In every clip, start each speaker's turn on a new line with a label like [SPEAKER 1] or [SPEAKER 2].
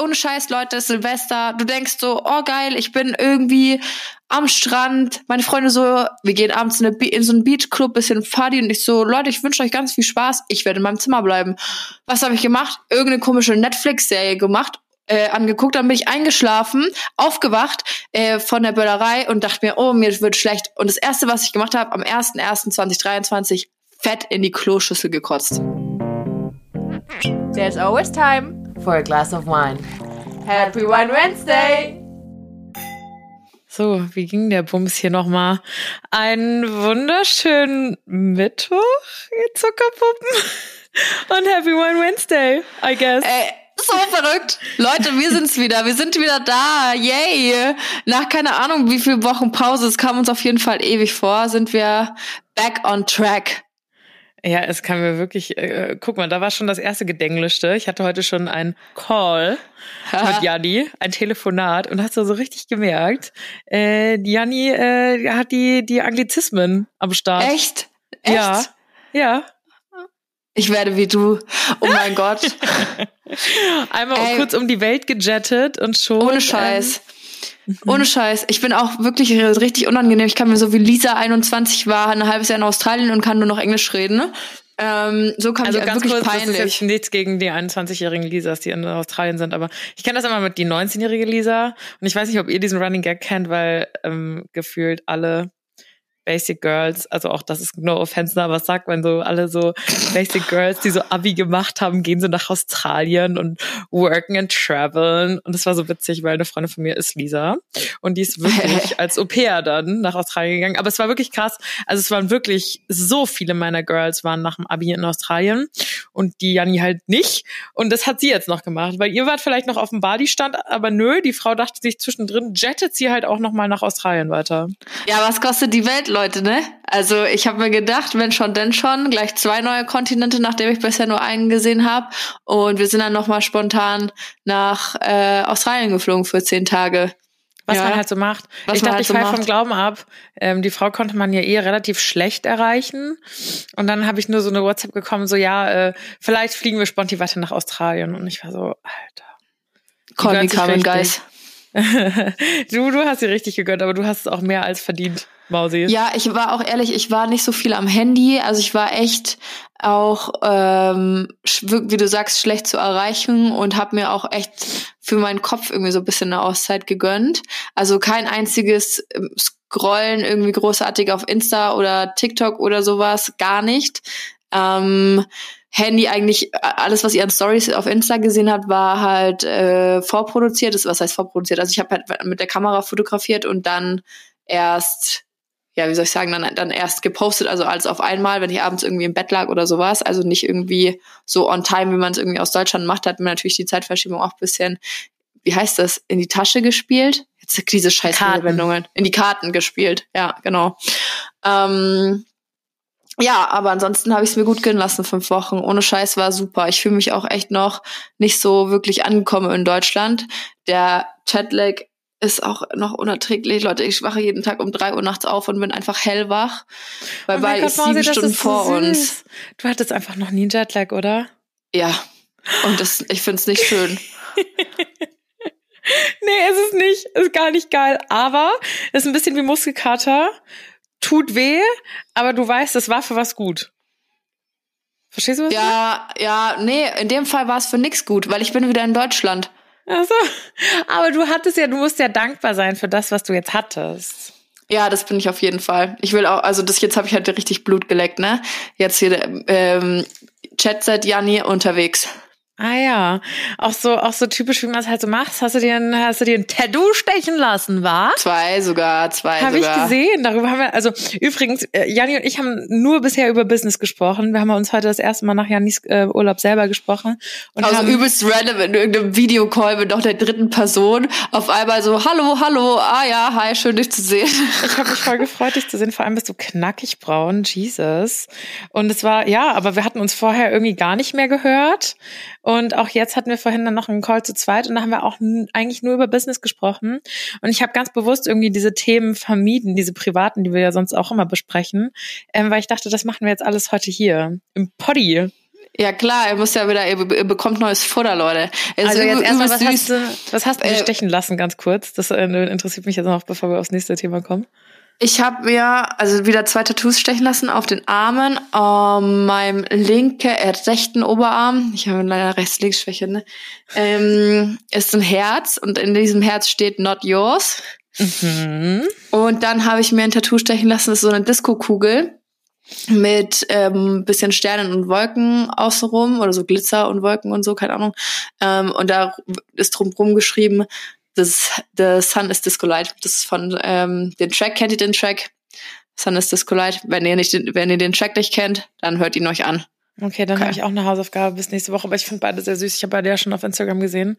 [SPEAKER 1] ohne Scheiß, Leute, Silvester, du denkst so, oh geil, ich bin irgendwie am Strand, meine Freunde so, wir gehen abends in, in so einen Beachclub, bisschen Party und ich so, Leute, ich wünsche euch ganz viel Spaß, ich werde in meinem Zimmer bleiben. Was habe ich gemacht? Irgendeine komische Netflix-Serie gemacht äh, angeguckt, dann bin ich eingeschlafen, aufgewacht äh, von der Böllerei und dachte mir, oh, mir wird schlecht. Und das Erste, was ich gemacht habe, am 01.01.2023, fett in die Kloschüssel gekotzt.
[SPEAKER 2] There's always time for a glass of wine. Happy Wine Wednesday!
[SPEAKER 3] So, wie ging der Bums hier nochmal? Einen wunderschönen Mittwoch, ihr Zuckerpuppen. Und Happy Wine Wednesday, I guess.
[SPEAKER 1] Äh, so verrückt. Leute, wir sind's wieder. Wir sind wieder da. Yay. Nach keine Ahnung, wie viel Wochen Pause, es kam uns auf jeden Fall ewig vor, sind wir back on track.
[SPEAKER 3] Ja, es kam mir wirklich, äh, guck mal, da war schon das erste Gedenglischte. Ich hatte heute schon einen Call mit Janni, ein Telefonat und hast du so richtig gemerkt, äh, Janni äh, hat die, die Anglizismen am Start.
[SPEAKER 1] Echt? Echt?
[SPEAKER 3] Ja. Ja.
[SPEAKER 1] Ich werde wie du. Oh mein Gott.
[SPEAKER 3] Einmal Ey, kurz um die Welt gejettet und schon.
[SPEAKER 1] Ohne Scheiß. Ähm, ohne Scheiß. Ich bin auch wirklich richtig unangenehm. Ich kann mir so wie Lisa 21 war, ein halbes Jahr in Australien und kann nur noch Englisch reden. Ne? Ähm, so kann also ich ganz wirklich kurz, peinlich. Das ist
[SPEAKER 3] jetzt nichts gegen die 21-jährigen Lisas, die in Australien sind, aber ich kenne das immer mit die 19-jährige Lisa und ich weiß nicht, ob ihr diesen Running Gag kennt, weil ähm, gefühlt alle Basic Girls, also auch das ist no offense, aber was sagt man so, alle so Basic Girls, die so Abi gemacht haben, gehen so nach Australien und worken and traveln. Und das war so witzig, weil eine Freundin von mir ist Lisa und die ist wirklich als Au pair dann nach Australien gegangen. Aber es war wirklich krass. Also es waren wirklich so viele meiner Girls waren nach dem Abi in Australien und die Janni halt nicht. Und das hat sie jetzt noch gemacht, weil ihr wart vielleicht noch auf dem Badi-Stand, aber nö, die Frau dachte sich zwischendrin, jettet sie halt auch noch mal nach Australien weiter.
[SPEAKER 1] Ja, was kostet die Welt, Leute, ne? Also ich habe mir gedacht, wenn schon, denn schon, gleich zwei neue Kontinente, nachdem ich bisher nur einen gesehen habe. Und wir sind dann nochmal spontan nach äh, Australien geflogen für zehn Tage.
[SPEAKER 3] Was ja. man halt so macht. Was ich dachte, halt ich so fall vom Glauben ab. Ähm, die Frau konnte man ja eh relativ schlecht erreichen. Und dann habe ich nur so eine WhatsApp gekommen, so ja, äh, vielleicht fliegen wir spontan weiter nach Australien. Und ich war so, Alter.
[SPEAKER 1] Call me Carmen Guys.
[SPEAKER 3] du, du hast sie richtig gegönnt, aber du hast es auch mehr als verdient. Mausi.
[SPEAKER 1] Ja, ich war auch ehrlich, ich war nicht so viel am Handy. Also ich war echt auch, ähm, wie du sagst, schlecht zu erreichen und habe mir auch echt für meinen Kopf irgendwie so ein bisschen eine Auszeit gegönnt. Also kein einziges ähm, Scrollen irgendwie großartig auf Insta oder TikTok oder sowas, gar nicht. Ähm, Handy eigentlich, alles, was ihr an Stories auf Insta gesehen habt, war halt äh, vorproduziert. Was heißt vorproduziert? Also ich habe halt mit der Kamera fotografiert und dann erst ja, wie soll ich sagen, dann, dann erst gepostet, also alles auf einmal, wenn ich abends irgendwie im Bett lag oder sowas. Also nicht irgendwie so on time, wie man es irgendwie aus Deutschland macht, hat mir natürlich die Zeitverschiebung auch bisschen, wie heißt das, in die Tasche gespielt. Jetzt diese scheiß Anwendungen. In die Karten gespielt, ja, genau. Ähm, ja, aber ansonsten habe ich es mir gut gehen lassen, fünf Wochen. Ohne Scheiß war super. Ich fühle mich auch echt noch nicht so wirklich angekommen in Deutschland. Der Chatlag ist auch noch unerträglich. Leute, ich wache jeden Tag um drei Uhr nachts auf und bin einfach hellwach, weil, oh ist sieben Mausi, Stunden vor so uns.
[SPEAKER 3] Du hattest einfach noch nie einen Jetlag, oder?
[SPEAKER 1] Ja. Und das, ich find's nicht schön.
[SPEAKER 3] nee, ist es nicht. Ist gar nicht geil. Aber ist ein bisschen wie Muskelkater. Tut weh, aber du weißt, es war für was gut. Verstehst du was?
[SPEAKER 1] Ja, ja, nee, in dem Fall war es für nix gut, weil ich bin wieder in Deutschland.
[SPEAKER 3] Also, aber du hattest ja, du musst ja dankbar sein für das, was du jetzt hattest.
[SPEAKER 1] Ja, das bin ich auf jeden Fall. Ich will auch, also das jetzt habe ich halt richtig Blut geleckt, ne? Jetzt hier ähm, Chat seit Janni unterwegs.
[SPEAKER 3] Ah ja, auch so, auch so typisch, wie man es halt so macht. Hast du dir ein, hast du dir ein Tattoo stechen lassen, war?
[SPEAKER 1] Zwei sogar, zwei
[SPEAKER 3] sogar. Habe ich gesehen. Darüber haben wir, also übrigens, äh, Janni und ich haben nur bisher über Business gesprochen. Wir haben uns heute das erste Mal nach Jannis äh, Urlaub selber gesprochen.
[SPEAKER 1] Und also haben, übelst random in irgendeinem Videocall mit noch der dritten Person. Auf einmal so, hallo, hallo, ah ja, hi, schön dich zu sehen.
[SPEAKER 3] Ich habe mich voll gefreut, dich zu sehen. Vor allem bist du knackig braun, Jesus. Und es war, ja, aber wir hatten uns vorher irgendwie gar nicht mehr gehört. Und auch jetzt hatten wir vorhin dann noch einen Call zu zweit und da haben wir auch eigentlich nur über Business gesprochen. Und ich habe ganz bewusst irgendwie diese Themen vermieden, diese privaten, die wir ja sonst auch immer besprechen, ähm, weil ich dachte, das machen wir jetzt alles heute hier im Poddy.
[SPEAKER 1] Ja klar, er muss ja wieder, er be- bekommt neues Futter, Leute. Er ist
[SPEAKER 3] Also jetzt erstmal, was hast du, was hast du
[SPEAKER 1] Äh,
[SPEAKER 3] stechen lassen, ganz kurz? Das äh, interessiert mich jetzt noch, bevor wir aufs nächste Thema kommen.
[SPEAKER 1] Ich habe mir also wieder zwei Tattoos stechen lassen auf den Armen, ähm, meinem linken, äh, rechten Oberarm, ich habe leider Rechts-Links-Schwäche, ne? ähm, ist ein Herz und in diesem Herz steht Not Yours.
[SPEAKER 3] Mhm.
[SPEAKER 1] Und dann habe ich mir ein Tattoo stechen lassen, das ist so eine Disco-Kugel mit ähm, bisschen Sternen und Wolken außenrum oder so Glitzer und Wolken und so, keine Ahnung. Ähm, und da ist drumherum geschrieben, das, The Sun is Disco Light. Das ist von ähm, den Track, kennt ihr den Track? Sun is Disco Light. Wenn ihr, nicht den, wenn ihr den Track nicht kennt, dann hört ihn euch an.
[SPEAKER 3] Okay, dann
[SPEAKER 1] Okay.
[SPEAKER 3] habe ich auch eine Hausaufgabe bis nächste Woche, aber ich finde beide sehr süß. Ich habe beide ja schon auf Instagram gesehen.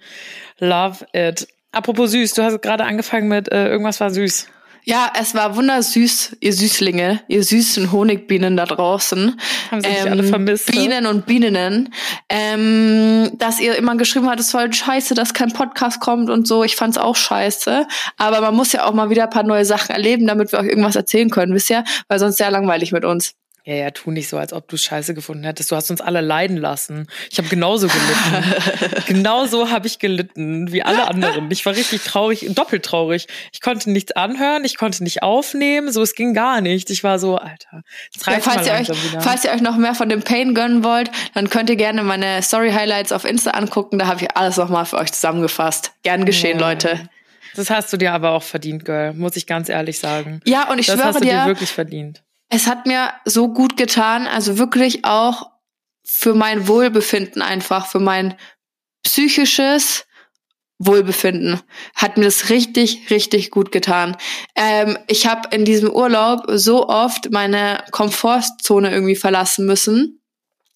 [SPEAKER 3] Love it. Apropos süß, du hast gerade angefangen mit äh, irgendwas war süß.
[SPEAKER 1] Ja, es war wundersüß, ihr Süßlinge, ihr süßen Honigbienen da draußen.
[SPEAKER 3] Haben sie mich alle vermisst, ne?
[SPEAKER 1] Bienen und Bieninnen. Ähm, dass ihr immer geschrieben habt, es ist voll scheiße, dass kein Podcast kommt und so. Ich fand's auch scheiße. Aber man muss ja auch mal wieder ein paar neue Sachen erleben, damit wir euch irgendwas erzählen können, wisst ihr? Weil sonst sehr langweilig mit uns.
[SPEAKER 3] Ja, ja, tu nicht so, als ob du scheiße gefunden hättest. Du hast uns alle leiden lassen. Ich habe genauso gelitten. genauso habe ich gelitten wie alle anderen. Ich war richtig traurig, doppelt traurig. Ich konnte nichts anhören, ich konnte nicht aufnehmen, so es ging gar nicht. Ich war so, Alter, jetzt
[SPEAKER 1] Ja, falls,
[SPEAKER 3] mal
[SPEAKER 1] ihr euch,
[SPEAKER 3] wieder.
[SPEAKER 1] falls ihr euch noch mehr von dem Pain gönnen wollt, dann könnt ihr gerne meine Story-Highlights auf Insta angucken. Da habe ich alles nochmal für euch zusammengefasst. Gern geschehen,
[SPEAKER 3] Ja.
[SPEAKER 1] Leute.
[SPEAKER 3] Das hast du dir aber auch verdient, Girl, muss ich ganz ehrlich sagen.
[SPEAKER 1] Ja, und ich
[SPEAKER 3] das
[SPEAKER 1] schwöre
[SPEAKER 3] hast du dir
[SPEAKER 1] dir,
[SPEAKER 3] wirklich verdient.
[SPEAKER 1] Es hat mir so gut getan, also wirklich auch für mein Wohlbefinden einfach, für mein psychisches Wohlbefinden hat mir das richtig, richtig gut getan. Ähm, ich habe in diesem Urlaub so oft meine Komfortzone irgendwie verlassen müssen,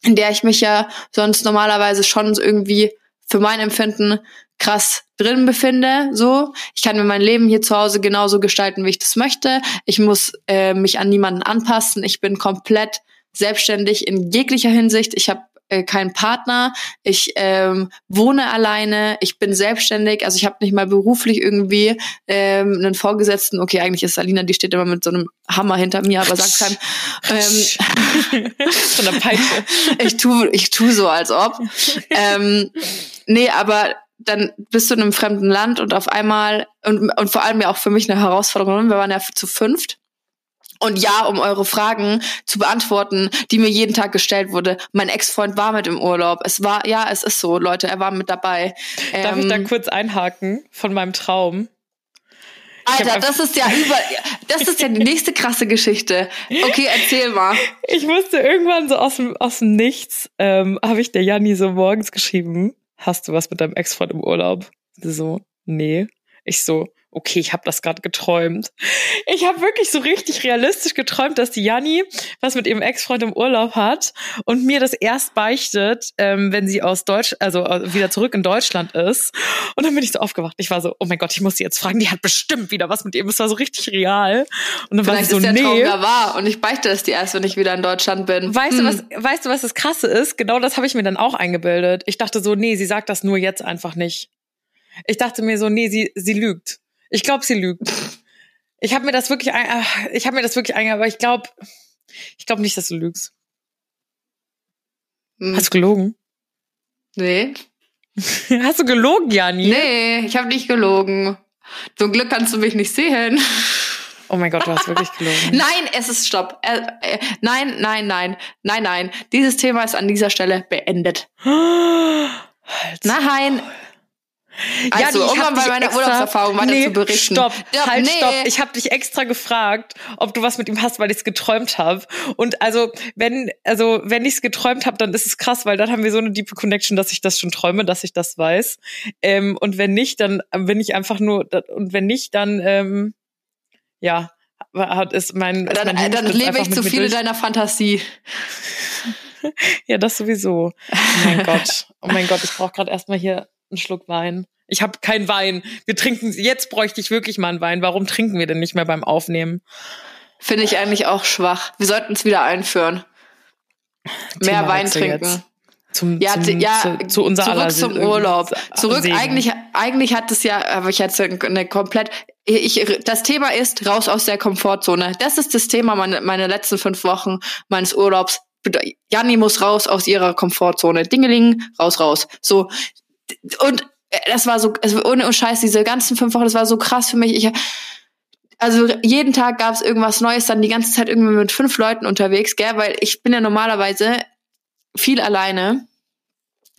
[SPEAKER 1] in der ich mich ja sonst normalerweise schon irgendwie für mein Empfinden krass drin befinde. So, ich kann mir mein Leben hier zu Hause genauso gestalten, wie ich das möchte. Ich muss äh, mich an niemanden anpassen. Ich bin komplett selbstständig in jeglicher Hinsicht. Ich habe äh, keinen Partner. Ich ähm, wohne alleine. Ich bin selbstständig. Also ich habe nicht mal beruflich irgendwie ähm, einen Vorgesetzten. Okay, eigentlich ist Alina, die steht immer mit so einem Hammer hinter mir, aber sagt keinem. Ähm,
[SPEAKER 3] Von der Peitsche.
[SPEAKER 1] ich tu, ich tu so, als ob. ähm, nee, aber dann bist du in einem fremden Land und auf einmal, und, und vor allem ja auch für mich eine Herausforderung, wir waren ja zu fünft. Und ja, um eure Fragen zu beantworten, die mir jeden Tag gestellt wurde. Mein Ex-Freund war mit im Urlaub. Es war, ja, es ist so, Leute, er war mit dabei.
[SPEAKER 3] Darf ich da
[SPEAKER 1] Ähm,
[SPEAKER 3] kurz einhaken von meinem Traum?
[SPEAKER 1] Alter, das ist ja über, das ist ja die nächste krasse Geschichte. Okay, erzähl mal.
[SPEAKER 3] Ich musste irgendwann so aus dem, aus dem Nichts, ähm, habe ich der Janni so morgens geschrieben, hast du was mit deinem Ex-Freund im Urlaub? So, nee. Ich so, okay, ich habe das gerade geträumt. Ich habe wirklich so richtig realistisch geträumt, dass die Janni was mit ihrem Ex-Freund im Urlaub hat und mir das erst beichtet, ähm, wenn sie aus Deutsch, also äh, wieder zurück in Deutschland ist. Und dann bin ich so aufgewacht. Ich war so, oh mein Gott, ich muss sie jetzt fragen. Die hat bestimmt wieder was mit ihm. Es war so richtig real. Und dann
[SPEAKER 1] Vielleicht
[SPEAKER 3] war sie so,
[SPEAKER 1] ist der Traum
[SPEAKER 3] nee.
[SPEAKER 1] ja wahr und ich beichte es dir erst, wenn ich wieder in Deutschland bin.
[SPEAKER 3] Weißt
[SPEAKER 1] Hm.
[SPEAKER 3] du, was, weißt du, was das Krasse ist? Genau das habe ich mir dann auch eingebildet. Ich dachte so, nee, sie sagt das nur jetzt einfach nicht. Ich dachte mir so, nee, sie, sie lügt. Ich glaube, sie lügt. Ich habe mir das wirklich, ein, ich habe mir das wirklich eingebildet, aber ich glaube, ich glaube nicht, dass du lügst.
[SPEAKER 1] Hm.
[SPEAKER 3] Hast du gelogen?
[SPEAKER 1] Nee.
[SPEAKER 3] Hast du gelogen, Jani?
[SPEAKER 1] Nee, ich habe nicht gelogen. Zum Glück kannst du mich nicht sehen.
[SPEAKER 3] Oh mein Gott, du hast wirklich gelogen.
[SPEAKER 1] Nein, es ist Stopp. Äh, äh, nein, nein, nein, nein, nein. Dieses Thema ist an dieser Stelle beendet.
[SPEAKER 3] Halt.
[SPEAKER 1] Nein.
[SPEAKER 3] Ja,
[SPEAKER 1] Also,
[SPEAKER 3] die-
[SPEAKER 1] um mal bei meiner
[SPEAKER 3] extra-
[SPEAKER 1] Urlaubserfahrung weiter
[SPEAKER 3] nee,
[SPEAKER 1] zu berichten.
[SPEAKER 3] Stopp,
[SPEAKER 1] Ja,
[SPEAKER 3] halt,
[SPEAKER 1] nee.
[SPEAKER 3] stopp. Ich habe dich extra gefragt, ob du was mit ihm hast, weil ich es geträumt habe. Und also, wenn also wenn ich es geträumt habe, dann ist es krass, weil dann haben wir so eine deep Connection, dass ich das schon träume, dass ich das weiß. Ähm, und wenn nicht, dann bin ich einfach nur und wenn nicht, dann ähm, ja, hat ist mein ist
[SPEAKER 1] Dann,
[SPEAKER 3] mein
[SPEAKER 1] dann lebe ich zu viel in deiner Fantasie.
[SPEAKER 3] Ja, das sowieso. Oh mein Gott. Oh mein Gott, ich brauche gerade erstmal hier einen Schluck Wein. Ich habe keinen Wein. Wir trinken, jetzt bräuchte ich wirklich mal einen Wein. Warum trinken wir denn nicht mehr beim Aufnehmen?
[SPEAKER 1] Finde ich eigentlich auch schwach. Wir sollten es wieder einführen. Mehr
[SPEAKER 3] Thema
[SPEAKER 1] Wein
[SPEAKER 3] Wechsel
[SPEAKER 1] trinken.
[SPEAKER 3] jetzt. Zum,
[SPEAKER 1] Ja,
[SPEAKER 3] zum,
[SPEAKER 1] ja
[SPEAKER 3] zu, zu unser
[SPEAKER 1] zurück
[SPEAKER 3] aller
[SPEAKER 1] zum Urlaub. Zurück,
[SPEAKER 3] Segen.
[SPEAKER 1] eigentlich, eigentlich hat es ja, aber ich hatte eine komplett, ich, das Thema ist raus aus der Komfortzone. Das ist das Thema meine, meine letzten fünf Wochen meines Urlaubs. Janni muss raus aus ihrer Komfortzone. Dingeling, raus, raus. So. Und das war so, also ohne Scheiß, diese ganzen fünf Wochen, das war so krass für mich. Ich, also jeden Tag gab es irgendwas Neues, dann die ganze Zeit irgendwie mit fünf Leuten unterwegs, gell? Weil ich bin ja normalerweise viel alleine,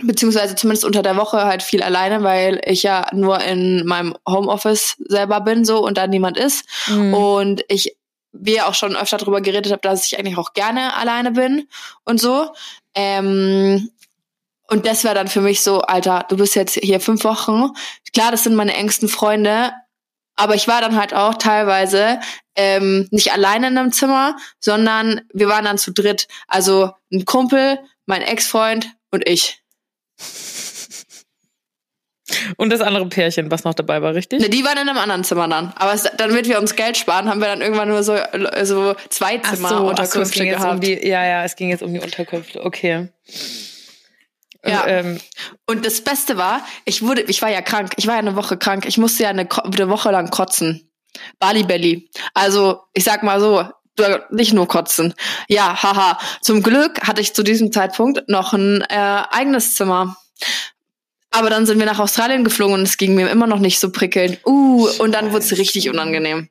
[SPEAKER 1] beziehungsweise zumindest unter der Woche halt viel alleine, weil ich ja nur in meinem Homeoffice selber bin so und da niemand ist. Mhm. Und ich wir auch schon öfter darüber geredet habe, dass ich eigentlich auch gerne alleine bin und so. Ähm, und das wäre dann für mich so, Alter, du bist jetzt hier fünf Wochen. Klar, das sind meine engsten Freunde, aber ich war dann halt auch teilweise ähm, nicht alleine in einem Zimmer, sondern wir waren dann zu dritt. Also ein Kumpel, mein Ex-Freund und ich.
[SPEAKER 3] Und das andere Pärchen, was noch dabei war, richtig?
[SPEAKER 1] Ne, die waren in einem anderen Zimmer dann. Aber es, damit wir uns Geld sparen, haben wir dann irgendwann nur so, so zwei Zimmer so, Unterkünfte so, gehabt.
[SPEAKER 3] Um die, ja, ja, es ging jetzt um die Unterkünfte. Okay.
[SPEAKER 1] Ja. Und, ähm, und das Beste war, ich wurde, ich war ja krank. Ich war ja eine Woche krank. Ich musste ja eine, eine Woche lang kotzen. Bali Belly. Also, ich sag mal so, nicht nur kotzen. Ja, haha. Zum Glück hatte ich zu diesem Zeitpunkt noch ein äh, eigenes Zimmer. Aber dann sind wir nach Australien geflogen und es ging mir immer noch nicht so prickelnd. Uh, Scheiße. und dann wurde es richtig unangenehm.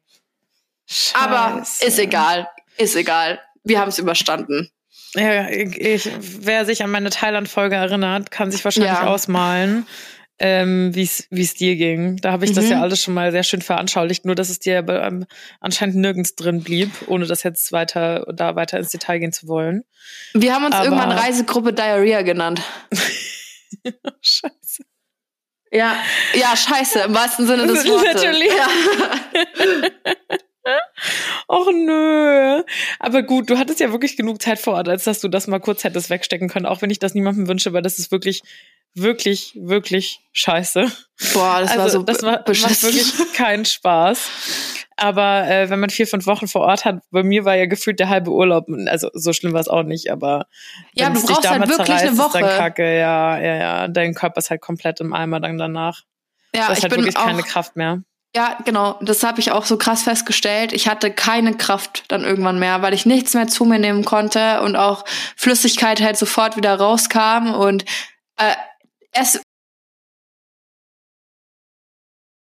[SPEAKER 1] Scheiße. Aber ist egal. Ist egal. Wir haben es überstanden.
[SPEAKER 3] Ja, ich, wer sich an meine Thailand-Folge erinnert, kann sich wahrscheinlich ja. ausmalen, ähm, wie es dir ging. Da habe ich mhm. das ja mhm. alles schon mal sehr schön veranschaulicht, nur dass es dir ähm, anscheinend nirgends drin blieb, ohne das jetzt weiter da weiter ins Detail gehen zu wollen.
[SPEAKER 1] Wir haben uns Aber irgendwann Reisegruppe Diarrhea genannt.
[SPEAKER 3] scheiße.
[SPEAKER 1] Ja, ja, scheiße, im wahrsten Sinne des Wortes. Literally. Ja.
[SPEAKER 3] Och nö. Aber gut, du hattest ja wirklich genug Zeit vor Ort, als dass du das mal kurz hättest wegstecken können, auch wenn ich das niemandem wünsche, weil das ist wirklich, wirklich, wirklich scheiße.
[SPEAKER 1] Boah, das also, war so
[SPEAKER 3] das war, macht wirklich keinen Spaß. Aber äh, wenn man vier, fünf Wochen vor Ort hat, bei mir war ja gefühlt der halbe Urlaub, also so schlimm war es auch nicht, aber
[SPEAKER 1] ja, du brauchst halt wirklich eine Woche.
[SPEAKER 3] Dann kacke, ja, ja, ja, dein Körper ist halt komplett im Eimer dann danach. Ja, du hast ich halt bin wirklich auch, keine Kraft mehr.
[SPEAKER 1] Ja, genau. Das habe ich auch so krass festgestellt. Ich hatte keine Kraft dann irgendwann mehr, weil ich nichts mehr zu mir nehmen konnte und auch Flüssigkeit halt sofort wieder rauskam und äh, es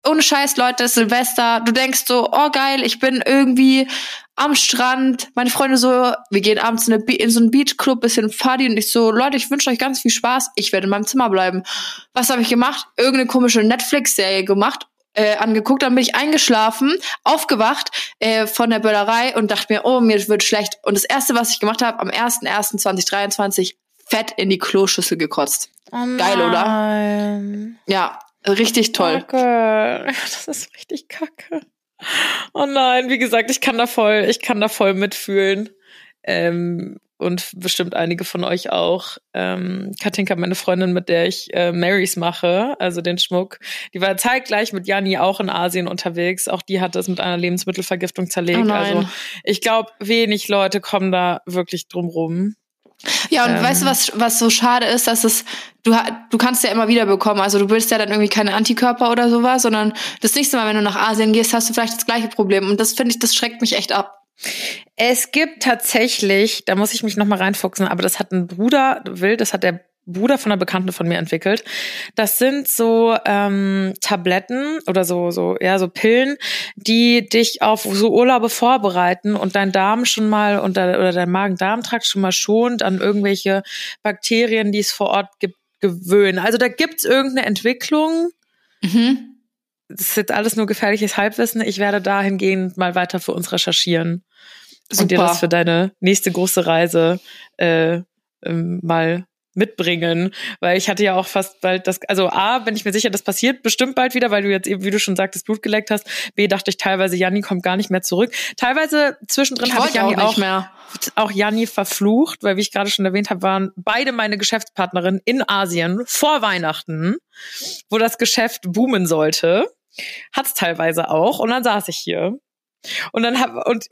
[SPEAKER 1] ohne Scheiß, Leute, Silvester. Du denkst so, oh geil, ich bin irgendwie am Strand. Meine Freunde so, wir gehen abends in, in so einen Beachclub, bisschen Party und ich so, Leute, ich wünsche euch ganz viel Spaß. Ich werde in meinem Zimmer bleiben. Was habe ich gemacht? Irgendeine komische Netflix-Serie gemacht äh, angeguckt, dann bin ich eingeschlafen, aufgewacht äh, von der Böllerei und dachte mir, oh, mir wird schlecht. Und das Erste, was ich gemacht habe, am 01.01.2023 fett in die Kloschüssel gekotzt. Oh Geil, oder? Ja, richtig toll.
[SPEAKER 3] Kacke. Das ist richtig kacke. Oh nein, wie gesagt, ich kann da voll, ich kann da voll mitfühlen. Ähm, und bestimmt einige von euch auch. Ähm, Katinka, meine Freundin, mit der ich äh, Marys mache, also den Schmuck, die war zeitgleich mit Jani auch in Asien unterwegs. Auch die hat das mit einer Lebensmittelvergiftung zerlegt. Oh also ich glaube, wenig Leute kommen da wirklich drum rum.
[SPEAKER 1] Ja, und ähm, weißt du, was, was so schade ist, dass es, du, du kannst ja immer wieder bekommen. Also du bildest ja dann irgendwie keine Antikörper oder sowas, sondern das nächste Mal, wenn du nach Asien gehst, hast du vielleicht das gleiche Problem. Und das finde ich, das schreckt mich echt ab.
[SPEAKER 3] Es gibt tatsächlich, da muss ich mich noch mal reinfuchsen, aber das hat ein Bruder, will, das hat der Bruder von einer Bekannten von mir entwickelt. Das sind so ähm, Tabletten oder so so ja so Pillen, die dich auf so Urlaube vorbereiten und dein Darm schon mal und oder dein Magen-Darm-Trakt schon mal schont an irgendwelche Bakterien, die es vor Ort gibt, gewöhnen. Also da gibt's irgendeine Entwicklung. Mhm das ist jetzt alles nur gefährliches Halbwissen. Ich werde dahingehend mal weiter für uns recherchieren Super. und dir das für deine nächste große Reise äh, ähm, mal mitbringen, weil ich hatte ja auch fast bald das, also A, bin ich mir sicher, das passiert bestimmt bald wieder, weil du jetzt eben, wie du schon sagtest, Blut geleckt hast. B, dachte ich teilweise, Janni kommt gar nicht mehr zurück. Teilweise zwischendrin habe ich Janni auch, auch, auch Janni verflucht, weil wie ich gerade schon erwähnt habe, waren beide meine Geschäftspartnerinnen in Asien vor Weihnachten, wo das Geschäft boomen sollte. Hat's teilweise auch. Und dann saß ich hier. Und dann hab, und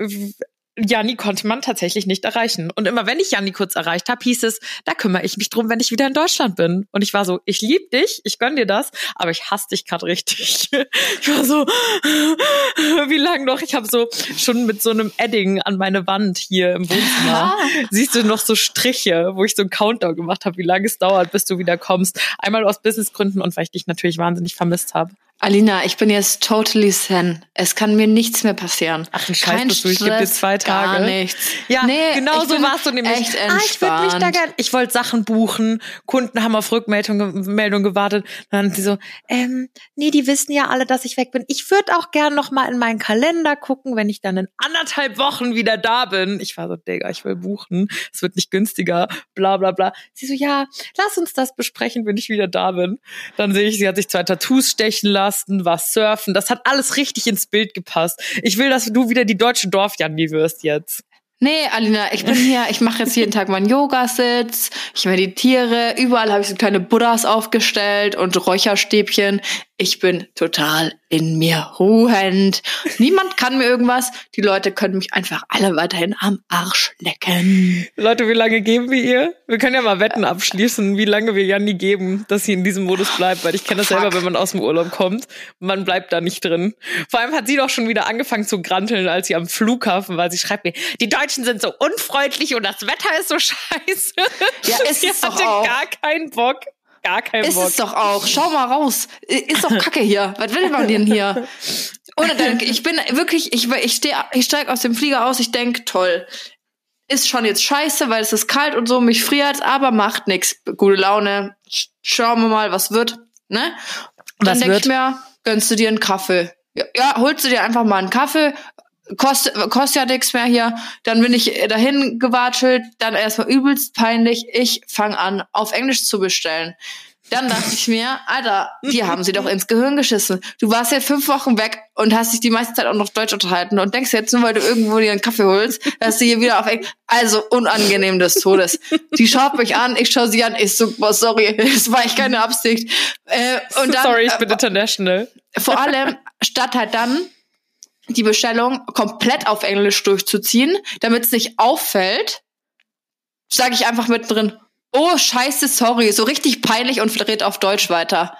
[SPEAKER 3] Janni konnte man tatsächlich nicht erreichen. Und immer wenn ich Janni kurz erreicht habe, hieß es, da kümmere ich mich drum, wenn ich wieder in Deutschland bin. Und ich war so, ich lieb dich, ich gönn dir das, aber ich hasse dich gerade richtig. Ich war so, wie lang noch? Ich habe so schon mit so einem Edding an meine Wand hier im Wohnzimmer. Siehst du noch so Striche, wo ich so einen Countdown gemacht habe, wie lange es dauert, bis du wieder kommst. Einmal aus Businessgründen und weil ich dich natürlich wahnsinnig vermisst habe.
[SPEAKER 1] Alina, ich bin jetzt totally zen. Es kann mir nichts mehr passieren.
[SPEAKER 3] Ach du Scheiß, bist du, ich gebe dir zwei Tage.
[SPEAKER 1] Gar nichts.
[SPEAKER 3] Ja,
[SPEAKER 1] Nee,
[SPEAKER 3] genau so warst du nämlich.
[SPEAKER 1] echt
[SPEAKER 3] ah, ich würde mich da
[SPEAKER 1] entspannt.
[SPEAKER 3] gern, ich wollte Sachen buchen, Kunden haben auf Rückmeldung Meldung gewartet. Dann haben sie so, ähm, nee, die wissen ja alle, dass ich weg bin. Ich würde auch gern noch mal in meinen Kalender gucken, wenn ich dann in anderthalb Wochen wieder da bin. Ich war so, Digga, ich will buchen. Es wird nicht günstiger, bla bla bla. Sie so, ja, lass uns das besprechen, wenn ich wieder da bin. Dann sehe ich, sie hat sich zwei Tattoos stechen lassen, war surfen. Das hat alles richtig ins Bild gepasst. Ich will, dass du wieder die deutsche Dorfjanni wirst jetzt.
[SPEAKER 1] Nee, Alina, ich bin hier, ich mache jetzt jeden Tag meinen Yogasitz, ich meditiere, überall habe ich so kleine Buddhas aufgestellt und Räucherstäbchen. Ich bin total in mir ruhend. Niemand kann mir irgendwas. Die Leute können mich einfach alle weiterhin am Arsch lecken.
[SPEAKER 3] Leute, wie lange geben wir ihr? Wir können ja mal Wetten abschließen, wie lange wir Janni geben, dass sie in diesem Modus bleibt, weil ich kenne das
[SPEAKER 1] Fuck.
[SPEAKER 3] selber, wenn man aus dem Urlaub kommt. Man bleibt da nicht drin. Vor allem hat sie doch schon wieder angefangen zu granteln, als sie am Flughafen war. Sie schreibt mir, die Deutschen sind so unfreundlich und das Wetter ist so scheiße.
[SPEAKER 1] Ja, ist
[SPEAKER 3] sie hatte
[SPEAKER 1] auch.
[SPEAKER 3] gar keinen Bock. Gar keinen
[SPEAKER 1] Ist
[SPEAKER 3] Bock.
[SPEAKER 1] es doch auch. Schau mal raus. Ist doch Kacke hier. Was will man denn hier? Und dann, ich bin wirklich, ich, ich stehe, ich steig aus dem Flieger aus, ich denk, toll. Ist schon jetzt scheiße, weil es ist kalt und so, mich friert, aber macht nix. Gute Laune. Sch- Schauen wir mal, was wird, ne? Und dann
[SPEAKER 3] Was
[SPEAKER 1] denk
[SPEAKER 3] wird?
[SPEAKER 1] ich mir, gönnst du dir einen Kaffee? Ja, ja, holst du dir einfach mal einen Kaffee, kostet, kostet ja nichts mehr hier. Dann bin ich dahin gewatschelt, dann erstmal übelst peinlich. Ich fange an, auf Englisch zu bestellen. Dann dachte ich mir, Alter, die haben sie doch ins Gehirn geschissen. Du warst jetzt fünf Wochen weg und hast dich die meiste Zeit auch noch Deutsch unterhalten und denkst jetzt nur, weil du irgendwo dir einen Kaffee holst, dass du hier wieder auf Englisch. Also unangenehm des Todes. Die schaut mich an, ich schaue sie an, ich so, boah, sorry, das war echt keine Absicht. Äh, und dann,
[SPEAKER 3] Sorry, ich bin
[SPEAKER 1] äh,
[SPEAKER 3] international.
[SPEAKER 1] vor allem, statt halt dann die Bestellung komplett auf Englisch durchzuziehen, damit es nicht auffällt, sage ich einfach mittendrin, oh scheiße, sorry, so richtig peinlich und red auf Deutsch weiter.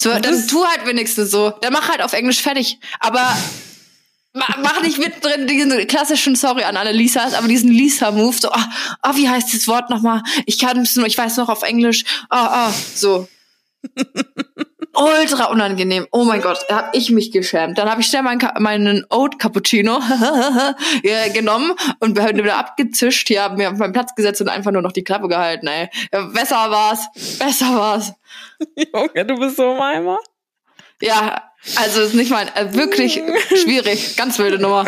[SPEAKER 1] So,
[SPEAKER 3] Das
[SPEAKER 1] dann tu halt wenigstens so. Dann mach halt auf Englisch fertig. Aber ma- mach nicht mittendrin diesen klassischen Sorry an alle Lisas, aber diesen Lisa-Move, so, ah, ah, wie heißt das Wort nochmal? Ich kann es nur, ich weiß noch auf Englisch. Ah, ah, so. Ultra unangenehm. Oh mein Gott, da hab ich mich geschämt. Dann habe ich schnell meinen, meinen Oat Cappuccino genommen und wir haben wieder abgezischt. Hier haben wir auf meinen Platz gesetzt und einfach nur noch die Klappe gehalten. Ey. Besser war's. Besser war's.
[SPEAKER 3] Junge, du bist so ein Eimer.
[SPEAKER 1] Ja, also ist nicht mal äh, wirklich schwierig. Ganz wilde Nummer.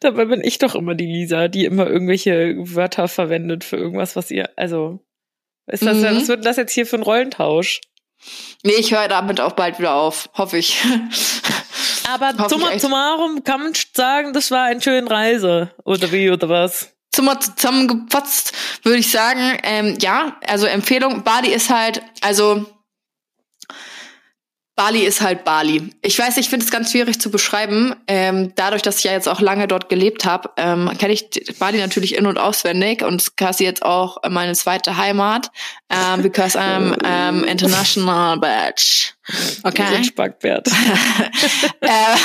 [SPEAKER 3] Dabei bin ich doch immer die Lisa, die immer irgendwelche Wörter verwendet für irgendwas, was ihr, also, ist das,
[SPEAKER 1] Mhm.
[SPEAKER 3] was wird denn das jetzt hier für ein Rollentausch?
[SPEAKER 1] Nee, ich höre damit auch bald wieder auf. Hoffe ich.
[SPEAKER 3] Aber
[SPEAKER 1] Hoffe
[SPEAKER 3] summa
[SPEAKER 1] ich
[SPEAKER 3] summarum kann man sagen, das war eine schöne Reise. Oder wie, oder was?
[SPEAKER 1] Zimmer zusammengepotzt, würde ich sagen. Ähm, ja, also Empfehlung, Bali ist halt, also Bali ist halt Bali. Ich weiß, ich finde es ganz schwierig zu beschreiben. Ähm, dadurch, dass ich ja jetzt auch lange dort gelebt habe, ähm, kenne ich Bali natürlich in- und auswendig und ist quasi jetzt auch meine zweite Heimat, ähm, because I'm um, international bitch.
[SPEAKER 3] So
[SPEAKER 1] Okay.
[SPEAKER 3] ein Spackbert.
[SPEAKER 1] Äh,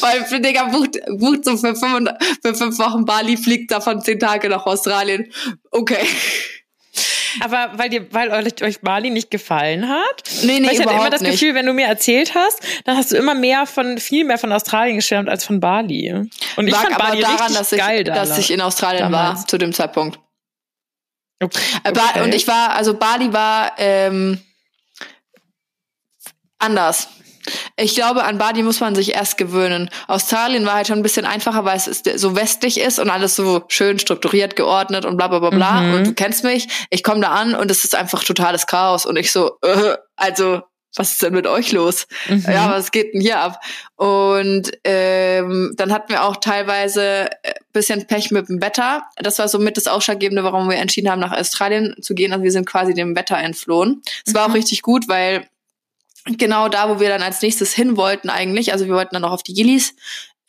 [SPEAKER 1] Weil Digga bucht, bucht so für fünf, für fünf Wochen Bali, fliegt davon zehn Tage nach Australien. Okay.
[SPEAKER 3] Aber weil dir, weil euch, Bali nicht gefallen hat?
[SPEAKER 1] Nee, nee,
[SPEAKER 3] weil ich hatte immer
[SPEAKER 1] überhaupt
[SPEAKER 3] das
[SPEAKER 1] nicht.
[SPEAKER 3] Gefühl, wenn du mir erzählt hast, dann hast du immer mehr von, viel mehr von Australien geschwärmt als von Bali. Und ich
[SPEAKER 1] Lag
[SPEAKER 3] fand Bali
[SPEAKER 1] daran,
[SPEAKER 3] richtig
[SPEAKER 1] dass ich,
[SPEAKER 3] geil da.
[SPEAKER 1] dass ich in Australien
[SPEAKER 3] damals.
[SPEAKER 1] war zu dem Zeitpunkt.
[SPEAKER 3] okay.
[SPEAKER 1] Äh, Ba- Und ich war, also Bali war ähm, anders. Ich glaube, an Bali muss man sich erst gewöhnen. Australien war halt schon ein bisschen einfacher, weil es ist, so westlich ist und alles so schön strukturiert, geordnet und bla bla bla bla.
[SPEAKER 3] Mhm.
[SPEAKER 1] Und du kennst mich, ich komme da an und es ist einfach totales Chaos. Und ich so, äh, also, was ist denn mit euch los?
[SPEAKER 3] Mhm.
[SPEAKER 1] Ja, was geht denn hier ab? Und ähm, dann hatten wir auch teilweise äh, bisschen Pech mit dem Wetter. Das war somit das Ausschlaggebende, warum wir entschieden haben, nach Australien zu gehen. Also wir sind quasi dem Wetter entflohen. Es war auch richtig gut, weil genau da, wo wir dann als nächstes hin wollten eigentlich, also wir wollten dann noch auf die Gillies,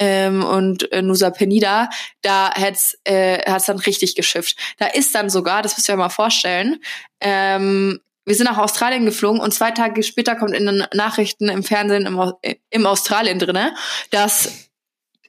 [SPEAKER 1] ähm, und äh, Nusa Penida, da hat's äh, hat's dann richtig geschifft. Da ist dann sogar, das müsst ihr euch mal vorstellen, ähm, wir sind nach Australien geflogen und zwei Tage später kommt in den Nachrichten im Fernsehen im, äh, im Australien drinne, dass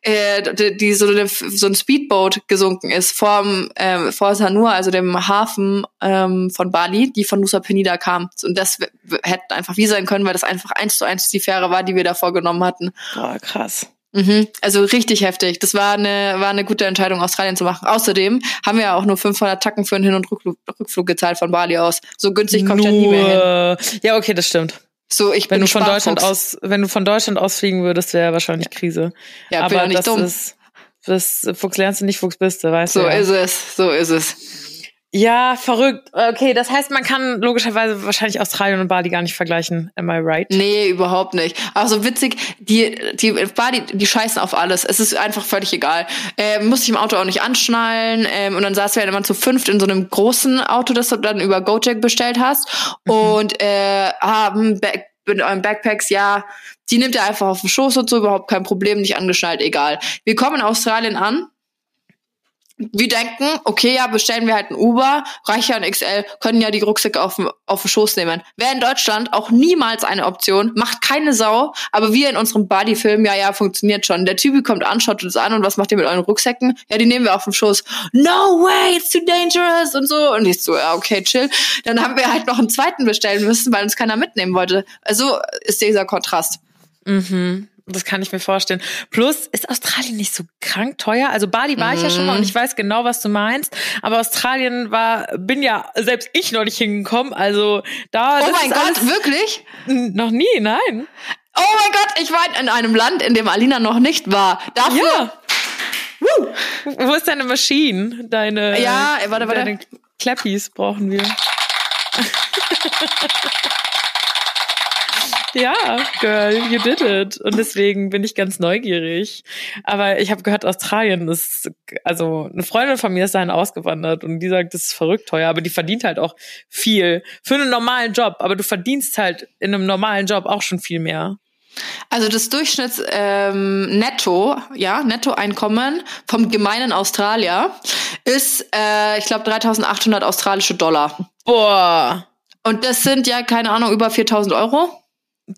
[SPEAKER 1] äh, die, die so, eine, so ein Speedboat gesunken ist vor, ähm, vor Sanur, also dem Hafen ähm, von Bali, die von Nusa Penida kam. Und das w- w- hätte einfach wie sein können, weil das einfach eins zu eins die Fähre war, die wir davor genommen hatten.
[SPEAKER 3] Boah, krass.
[SPEAKER 1] Mhm. Also richtig heftig. Das war eine, war eine gute Entscheidung, Australien zu machen. Außerdem haben wir ja auch nur 500 Tacken für einen Hin- und Rückflug, Rückflug gezahlt von Bali aus. So günstig kommt ja nie mehr hin.
[SPEAKER 3] Ja, okay, das stimmt.
[SPEAKER 1] So, ich
[SPEAKER 3] Wenn
[SPEAKER 1] bin
[SPEAKER 3] du von
[SPEAKER 1] Sparfuchs.
[SPEAKER 3] Deutschland aus, wenn du von Deutschland aus fliegen würdest, wäre wahrscheinlich Krise.
[SPEAKER 1] Ja, bin
[SPEAKER 3] Aber
[SPEAKER 1] doch nicht
[SPEAKER 3] das
[SPEAKER 1] dumm.
[SPEAKER 3] ist, das Fuchs lernst du nicht, Fuchs bist du, weißt
[SPEAKER 1] So
[SPEAKER 3] du. ja.
[SPEAKER 1] ist es, so ist es.
[SPEAKER 3] Ja, verrückt. Okay, das heißt, man kann logischerweise wahrscheinlich Australien und Bali gar nicht vergleichen. Am I right?
[SPEAKER 1] Nee, überhaupt nicht. Aber so witzig, die, die Bali, die scheißen auf alles. Es ist einfach völlig egal. Ähm, muss ich im Auto auch nicht anschnallen. Ähm, und dann saßen wir halt immer zu fünft in so einem großen Auto, das du dann über Gojek bestellt hast. Und äh, haben Back, mit euren Backpacks, ja, die nimmt ihr einfach auf den Schoß und so, überhaupt kein Problem, nicht angeschnallt, egal. Wir kommen in Australien an. Wir denken, okay, ja, bestellen wir halt ein Uber, ja ein XL, können ja die Rucksäcke auf, den- auf den Schoß nehmen. Wäre in Deutschland auch niemals eine Option, macht keine Sau, aber wir in unserem Buddy-Film, ja, ja, funktioniert schon. Der Typ kommt an, schaut uns an und was macht ihr mit euren Rucksäcken? Ja, die nehmen wir auf den Schoß. No way, it's too dangerous und so. Und ich so, ja, okay, chill. Dann haben wir halt noch einen zweiten bestellen müssen, weil uns keiner mitnehmen wollte. Also ist dieser Kontrast.
[SPEAKER 3] Mhm. Das kann ich mir vorstellen. Plus ist Australien nicht so krank teuer. Also Bali war ich ja schon mal und ich weiß genau, was du meinst. Aber Australien war, bin ja selbst ich noch nicht hingekommen. Also da.
[SPEAKER 1] Oh mein Gott, wirklich?
[SPEAKER 3] Noch nie, nein.
[SPEAKER 1] Oh mein Gott, ich war in einem Land, in dem Alina noch nicht war. Dafür
[SPEAKER 3] Ja. Wo ist deine Maschine? Deine.
[SPEAKER 1] Ja, warte, warte.
[SPEAKER 3] Deine Clappies brauchen wir. Ja, Girl, you did it. Und deswegen bin ich ganz neugierig. Aber ich habe gehört, Australien ist, also eine Freundin von mir ist dahin ausgewandert und die sagt, das ist verrückt teuer, aber die verdient halt auch viel für einen normalen Job. Aber du verdienst halt in einem normalen Job auch schon viel mehr.
[SPEAKER 1] Also das Durchschnitts ähm, Netto, ja, Nettoeinkommen vom gemeinen Australier ist, äh, ich glaube, 3.800 australische Dollar.
[SPEAKER 3] Boah.
[SPEAKER 1] Und das sind ja, keine Ahnung, über 4.000 Euro.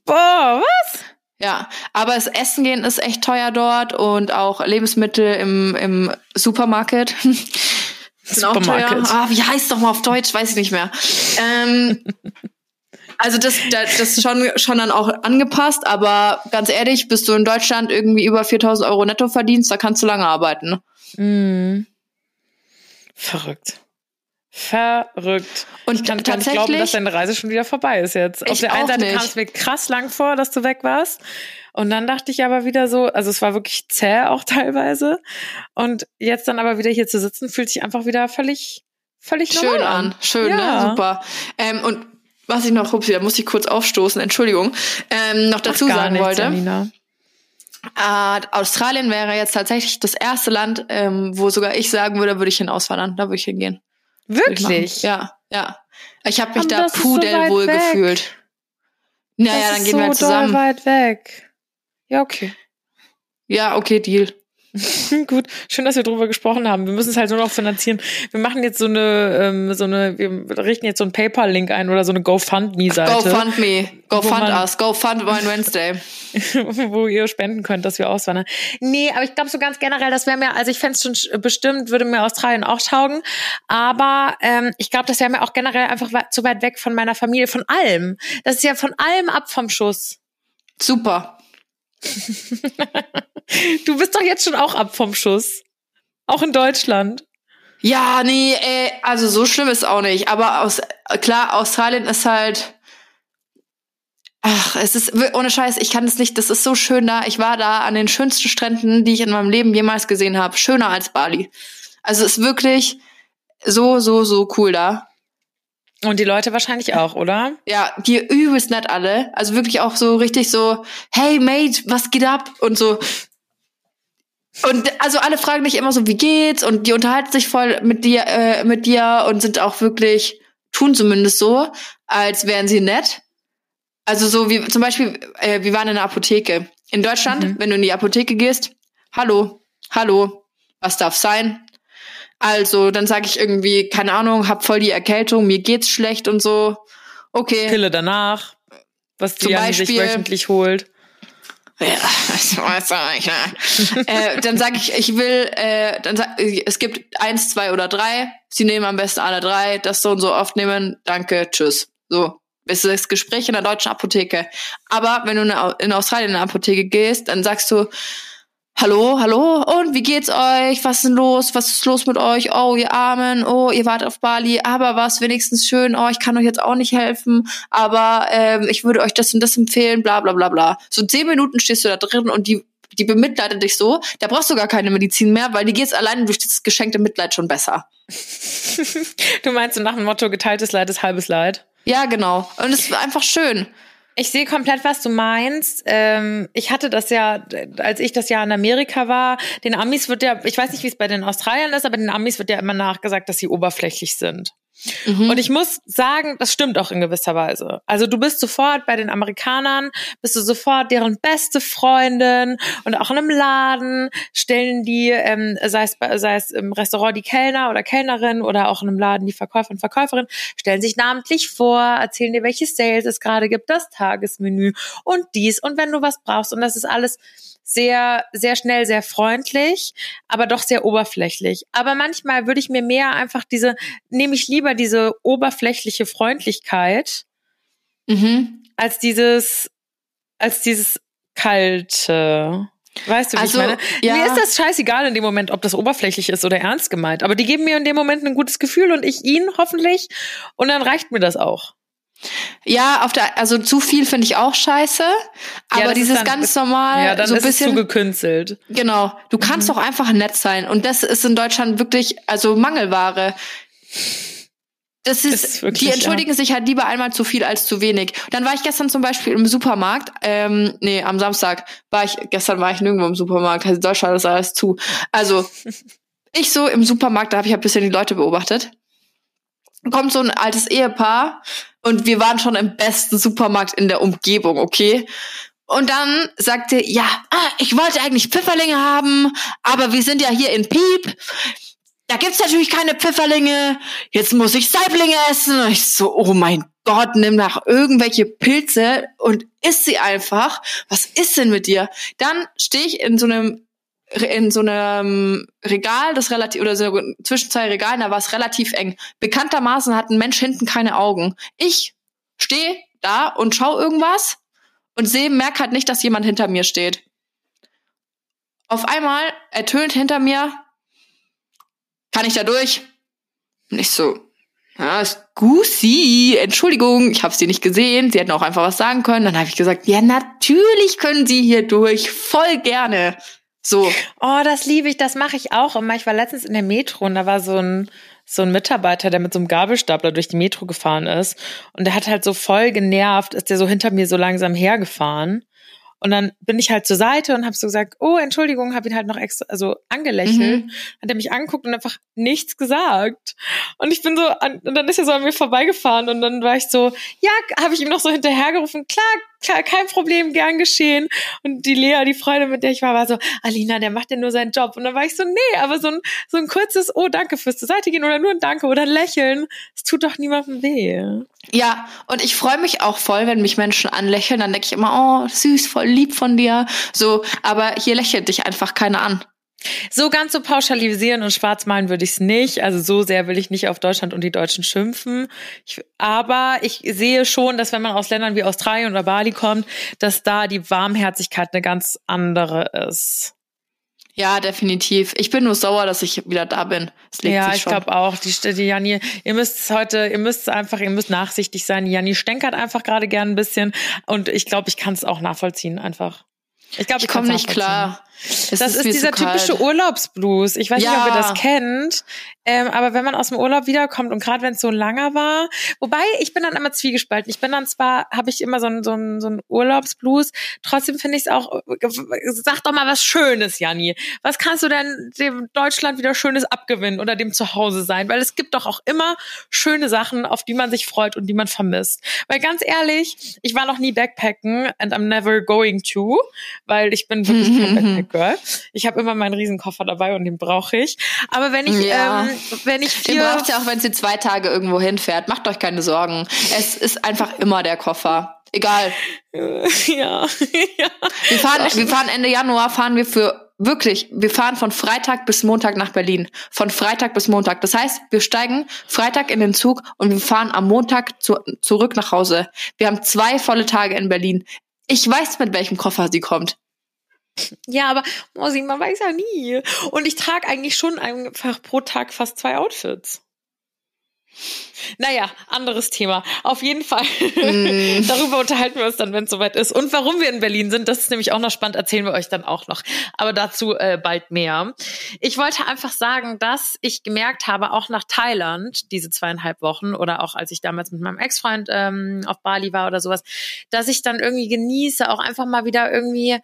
[SPEAKER 3] Boah, was?
[SPEAKER 1] Ja, aber das Essen gehen ist echt teuer dort und auch Lebensmittel im, im Supermarket. sind auch teuer.
[SPEAKER 3] Supermarket.
[SPEAKER 1] Ah, wie heißt doch mal auf Deutsch? Weiß ich nicht mehr. Ähm, also das, das, ist schon, schon dann auch angepasst, aber ganz ehrlich, bis du in Deutschland irgendwie über 4000 Euro netto verdienst, da kannst du lange arbeiten.
[SPEAKER 3] Mhm. Verrückt. Verrückt.
[SPEAKER 1] Und
[SPEAKER 3] Ich kann gar nicht glauben, dass deine Reise schon wieder vorbei ist jetzt. Auf der einen Seite kam es mir krass lang vor, dass du weg warst. Und dann dachte ich aber wieder so, also es war wirklich zäh auch teilweise. Und jetzt dann aber wieder hier zu sitzen, fühlt sich einfach wieder völlig, völlig
[SPEAKER 1] schön
[SPEAKER 3] normal
[SPEAKER 1] an. Schön,
[SPEAKER 3] Ja.
[SPEAKER 1] ne? Super. Ähm, und was ich noch, upsie, da muss ich kurz aufstoßen, Entschuldigung, ähm, noch dazu
[SPEAKER 3] Gar
[SPEAKER 1] sagen
[SPEAKER 3] nichts,
[SPEAKER 1] wollte.
[SPEAKER 3] Janina.
[SPEAKER 1] Äh, Australien wäre jetzt tatsächlich das erste Land, ähm, wo sogar ich sagen würde, würde ich hin auswandern. Da würde ich hingehen.
[SPEAKER 3] Wirklich?
[SPEAKER 1] Ja, ja. Ich habe mich
[SPEAKER 3] Aber
[SPEAKER 1] da
[SPEAKER 3] so
[SPEAKER 1] pudelwohl
[SPEAKER 3] weg.
[SPEAKER 1] gefühlt. Naja,
[SPEAKER 3] Das
[SPEAKER 1] dann gehen
[SPEAKER 3] so
[SPEAKER 1] wir halt zusammen.
[SPEAKER 3] weit weg. Ja, okay.
[SPEAKER 1] Ja, okay, Deal.
[SPEAKER 3] Gut, schön, dass wir drüber gesprochen haben. Wir müssen es halt nur noch finanzieren. Wir machen jetzt so eine, ähm, so eine, wir richten jetzt so einen PayPal-Link ein oder so eine GoFundMe-Seite,
[SPEAKER 1] Go fund me. Go
[SPEAKER 3] Wo
[SPEAKER 1] fund
[SPEAKER 3] man-
[SPEAKER 1] us. Go fund Wine Wednesday.
[SPEAKER 3] wo ihr spenden könnt, dass wir auswandern. Nee, aber ich glaube so ganz generell, das wäre mir, also ich fände es schon sch- bestimmt, würde mir Australien auch taugen. Aber ähm, ich glaube, das wäre mir auch generell einfach zu weit weg von meiner Familie, von allem. Das ist ja von allem ab vom Schuss.
[SPEAKER 1] Super.
[SPEAKER 3] Du bist doch jetzt schon auch ab vom Schuss. Auch in Deutschland.
[SPEAKER 1] Ja, nee, ey, also so schlimm ist auch nicht. Aber aus, klar, Australien ist halt. Ach, es ist ohne Scheiß, ich kann es nicht. Das ist so schön da. Ich war da an den schönsten Stränden, die ich in meinem Leben jemals gesehen habe. Schöner als Bali. Also es ist wirklich so, so, so cool da.
[SPEAKER 3] Und die Leute wahrscheinlich auch, oder?
[SPEAKER 1] Ja, die übelst nett alle. Also wirklich auch so richtig so, hey Mate, was geht ab? Und so. Und also alle fragen dich immer so, wie geht's? Und die unterhalten sich voll mit dir, äh, mit dir und sind auch wirklich, tun zumindest so, als wären sie nett. Also so wie zum Beispiel, äh, wir waren in der Apotheke. In Deutschland,
[SPEAKER 3] Mhm.
[SPEAKER 1] wenn du in die Apotheke gehst, hallo, hallo, was darf sein? Also, dann sage ich irgendwie, keine Ahnung, hab voll die Erkältung, mir geht's schlecht und so. Okay.
[SPEAKER 3] Pille danach, was die Janni sich
[SPEAKER 1] Beispiel-
[SPEAKER 3] wöchentlich holt.
[SPEAKER 1] Ja, das weiß ich, ja. äh, dann sage ich, ich will, äh, dann sag, es gibt eins, zwei oder drei. Sie nehmen am besten alle drei. Das so und so oft nehmen. Danke, tschüss. So. Ist das Gespräch in der deutschen Apotheke. Aber wenn du in Australien in eine Apotheke gehst, dann sagst du, Hallo, hallo, und wie geht's euch? Was ist denn los? Was ist los mit euch? Oh, ihr Armen, oh, ihr wart auf Bali, aber was wenigstens schön, oh, ich kann euch jetzt auch nicht helfen, aber ähm, ich würde euch das und das empfehlen, bla bla bla bla. So zehn Minuten stehst du da drin und die, die bemitleidet dich so, da brauchst du gar keine Medizin mehr, weil die geht's alleine durch dieses geschenkte Mitleid schon besser.
[SPEAKER 3] Du meinst so nach dem Motto, geteiltes Leid ist halbes Leid?
[SPEAKER 1] Ja, genau. Und es ist einfach schön.
[SPEAKER 3] Ich sehe komplett, was du meinst. Ähm, ich hatte das ja, als ich das Jahr in Amerika war, den Amis wird ja, ich weiß nicht, wie es bei den Australiern ist, aber den Amis wird ja immer nachgesagt, dass sie oberflächlich sind.
[SPEAKER 1] Mhm.
[SPEAKER 3] Und ich muss sagen, das stimmt auch in gewisser Weise. Also du bist sofort bei den Amerikanern, bist du sofort deren beste Freundin und auch in einem Laden stellen die, ähm, sei, es, sei es im Restaurant die Kellner oder Kellnerin oder auch in einem Laden die Verkäufer und Verkäuferin, stellen sich namentlich vor, erzählen dir, welche Sales es gerade gibt, das Tagesmenü und dies und wenn du was brauchst und das ist alles sehr, sehr schnell, sehr freundlich, aber doch sehr oberflächlich. Aber manchmal würde ich mir mehr einfach diese, nehme ich lieber diese oberflächliche Freundlichkeit
[SPEAKER 1] Mhm.
[SPEAKER 3] als dieses, als dieses kalte. Weißt du, wie
[SPEAKER 1] Also,
[SPEAKER 3] ich meine?
[SPEAKER 1] ja.
[SPEAKER 3] Mir ist das scheißegal in dem Moment, ob das oberflächlich ist oder ernst gemeint. Aber die geben mir in dem Moment ein gutes Gefühl und ich ihnen hoffentlich. Und dann reicht mir das auch.
[SPEAKER 1] Ja, auf der, also zu viel finde ich auch scheiße. Aber
[SPEAKER 3] ist
[SPEAKER 1] dieses
[SPEAKER 3] dann-
[SPEAKER 1] ganz normal,
[SPEAKER 3] ja, dann
[SPEAKER 1] so ein
[SPEAKER 3] ist es zu
[SPEAKER 1] bisschen.
[SPEAKER 3] gekünstelt.
[SPEAKER 1] Genau. Du kannst doch einfach nett sein. Und das ist in Deutschland wirklich, also Mangelware. Das ist,
[SPEAKER 3] Ist wirklich,
[SPEAKER 1] die entschuldigen sich halt lieber einmal zu viel als zu wenig. Dann war ich gestern zum Beispiel im Supermarkt, ähm, nee, am Samstag war ich, gestern war ich nirgendwo im Supermarkt, also in Deutschland ist alles zu. Also, ich so im Supermarkt, da habe ich ein bisschen die Leute beobachtet. Kommt so ein altes Ehepaar und wir waren schon im besten Supermarkt in der Umgebung, okay? Und dann sagte, ja, ah, ich wollte eigentlich Pfifferlinge haben, aber wir sind ja hier in Piep. Da gibt's natürlich keine Pfifferlinge. Jetzt muss ich Saiblinge essen. Und ich so, oh mein Gott, nimm nach irgendwelche Pilze und isst sie einfach. Was ist denn mit dir? Dann stehe ich in so einem in so einem Regal, das relativ oder so zwischen zwei Regalen, da war es relativ eng. Bekanntermaßen hat ein Mensch hinten keine Augen. Ich stehe da und schau irgendwas und sehe, merk halt nicht, dass jemand hinter mir steht. Auf einmal ertönt hinter mir, kann ich da durch? Und ich so, ja, ist Gusi, Entschuldigung, ich habe sie nicht gesehen, sie hätten auch einfach was sagen können. Dann habe ich gesagt, ja, natürlich können sie hier durch, voll gerne. So,
[SPEAKER 3] Oh, das liebe ich, das mache ich auch immer. Ich war letztens in der Metro und da war so ein so ein Mitarbeiter, der mit so einem Gabelstapler durch die Metro gefahren ist und der hat halt so voll genervt, ist der so hinter mir so langsam hergefahren. Und dann bin ich halt zur Seite und habe so gesagt, oh, Entschuldigung, habe ihn halt noch extra, also angelächelt.
[SPEAKER 1] Mhm.
[SPEAKER 3] Hat er mich angeguckt und einfach nichts gesagt. Und ich bin so, an, und dann ist er so an mir vorbeigefahren und dann war ich so, ja, habe ich ihm noch so hinterhergerufen, klar, klar, kein Problem, gern geschehen. Und die Lea, die Freundin, mit der ich war, war so, Alina, der macht ja nur seinen Job. Und dann war ich so, nee, aber so ein, so ein kurzes, oh, danke fürs zur Seite gehen oder nur ein Danke oder ein Lächeln, es tut doch niemandem weh.
[SPEAKER 1] ja, und ich freue mich auch voll, wenn mich Menschen anlächeln. Dann denke ich immer, oh, süß, voll lieb von dir. So, aber hier lächelt dich einfach keiner an.
[SPEAKER 3] So ganz so pauschalisieren und schwarz malen würde ich es nicht. Also so sehr will ich nicht auf Deutschland und die Deutschen schimpfen. Ich, aber ich sehe schon, dass wenn man aus Ländern wie Australien oder Bali kommt, dass da die Warmherzigkeit eine ganz andere ist.
[SPEAKER 1] Ja, definitiv. Ich bin nur sauer, dass ich wieder da bin.
[SPEAKER 3] Ja, ich glaube auch. Die, die Janni, ihr müsst es heute, ihr müsst es einfach, ihr müsst nachsichtig sein. Die Janni stänkert einfach gerade gern ein bisschen und ich glaube, ich kann es auch nachvollziehen einfach. Ich glaube,
[SPEAKER 1] ich komme
[SPEAKER 3] kann's
[SPEAKER 1] nicht klar. Es
[SPEAKER 3] Das ist,
[SPEAKER 1] mir
[SPEAKER 3] dieser typische Urlaubsblues. Ich weiß nicht, ob ihr
[SPEAKER 1] Ja.
[SPEAKER 3] das kennt. Ähm, aber wenn man aus dem Urlaub wiederkommt und gerade wenn es so langer war, wobei ich bin dann immer zwiegespalten. Ich bin dann zwar, habe ich immer so einen so einen- so einen Urlaubsblues, trotzdem finde ich es auch, sag doch mal was Schönes, Janni. Was kannst du denn dem Deutschland wieder Schönes abgewinnen oder dem Zuhause sein? Weil es gibt doch auch immer schöne Sachen, auf die man sich freut und die man vermisst. Weil ganz ehrlich, ich war noch nie Backpacken and I'm never going to, weil ich bin wirklich kein Girl. Ich habe immer meinen Riesenkoffer dabei und den brauche ich. Aber wenn ich,
[SPEAKER 1] Ja.
[SPEAKER 3] ähm, wenn ich
[SPEAKER 1] Den
[SPEAKER 3] vier,
[SPEAKER 1] braucht ihr auch, wenn sie zwei Tage irgendwo hinfährt. Macht euch keine Sorgen. Es ist einfach immer der Koffer. Egal.
[SPEAKER 3] ja, ja.
[SPEAKER 1] Wir fahren, wir fahren Ende Januar, fahren wir für wirklich, wir fahren von Freitag bis Montag nach Berlin. Von Freitag bis Montag. Das heißt, wir steigen Freitag in den Zug und wir fahren am Montag zu, zurück nach Hause. Wir haben zwei volle Tage in Berlin. Ich weiß, mit welchem Koffer sie kommt.
[SPEAKER 3] Ja, aber Mosi, man weiß ja nie. Und ich trage eigentlich schon einfach pro Tag fast zwei Outfits. Naja, anderes Thema. Auf jeden Fall.
[SPEAKER 1] Mm.
[SPEAKER 3] Darüber unterhalten wir uns dann, wenn es soweit ist. Und warum wir in Berlin sind, das ist nämlich auch noch spannend, erzählen wir euch dann auch noch. Aber dazu äh, bald mehr. Ich wollte einfach sagen, dass ich gemerkt habe, auch nach Thailand, diese zweieinhalb Wochen, oder auch als ich damals mit meinem Ex-Freund ähm, auf Bali war oder sowas, dass ich dann irgendwie genieße, auch einfach mal wieder irgendwie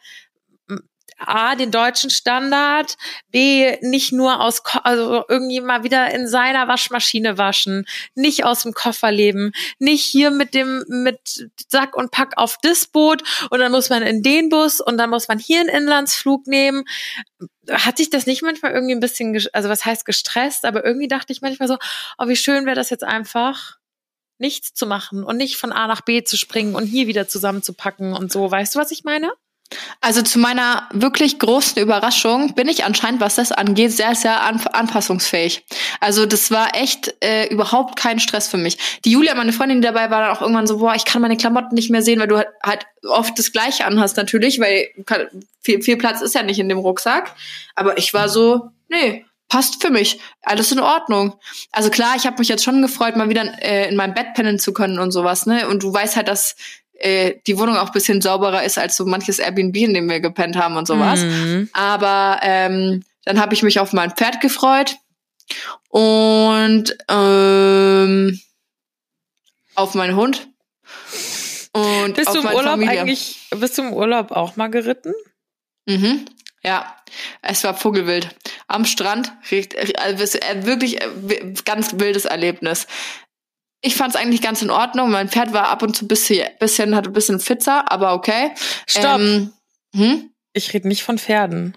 [SPEAKER 3] A, den deutschen Standard, B, nicht nur aus, Ko also irgendwie mal wieder in seiner Waschmaschine waschen, nicht aus dem Koffer leben, nicht hier mit dem, mit Sack und Pack auf das Boot und dann muss man in den Bus und dann muss man hier einen Inlandsflug nehmen. Hat dich das nicht manchmal irgendwie ein bisschen, also was heißt gestresst, aber irgendwie dachte ich manchmal so, oh, wie schön wäre das jetzt einfach, nichts zu machen und nicht von A nach B zu springen und hier wieder zusammenzupacken und so. Weißt du, was ich meine?
[SPEAKER 1] Also zu meiner wirklich großen Überraschung bin ich anscheinend, was das angeht, sehr, sehr an anpassungsfähig. Also das war echt äh, überhaupt kein Stress für mich. Die Julia, meine Freundin, die dabei war, dann auch irgendwann so, boah, ich kann meine Klamotten nicht mehr sehen, weil du halt, halt oft das Gleiche anhast natürlich, weil kann- viel, viel Platz ist ja nicht in dem Rucksack. Aber ich war so, nee, passt für mich, alles in Ordnung. Also klar, ich habe mich jetzt schon gefreut, mal wieder äh, in meinem Bett pennen zu können und sowas, ne? Und du weißt halt, dass äh, die Wohnung auch ein bisschen sauberer ist als so manches Airbnb, in dem wir gepennt haben und sowas.
[SPEAKER 3] Mhm.
[SPEAKER 1] Aber ähm, dann habe ich mich auf mein Pferd gefreut und ähm, auf meinen Hund. Und
[SPEAKER 3] Bist
[SPEAKER 1] auf
[SPEAKER 3] du im
[SPEAKER 1] meine
[SPEAKER 3] Urlaub
[SPEAKER 1] Familie.
[SPEAKER 3] eigentlich, bist du im Urlaub auch mal geritten?
[SPEAKER 1] Mhm. Ja, es war Vogelwild. Am Strand, richt- also äh, wirklich äh, ganz wildes Erlebnis. Ich fand es eigentlich ganz in Ordnung. Mein Pferd war ab und zu bisschen, bisschen hatte ein bisschen Fitzer, aber okay.
[SPEAKER 3] Stopp.
[SPEAKER 1] Ähm, hm?
[SPEAKER 3] Ich rede nicht von Pferden.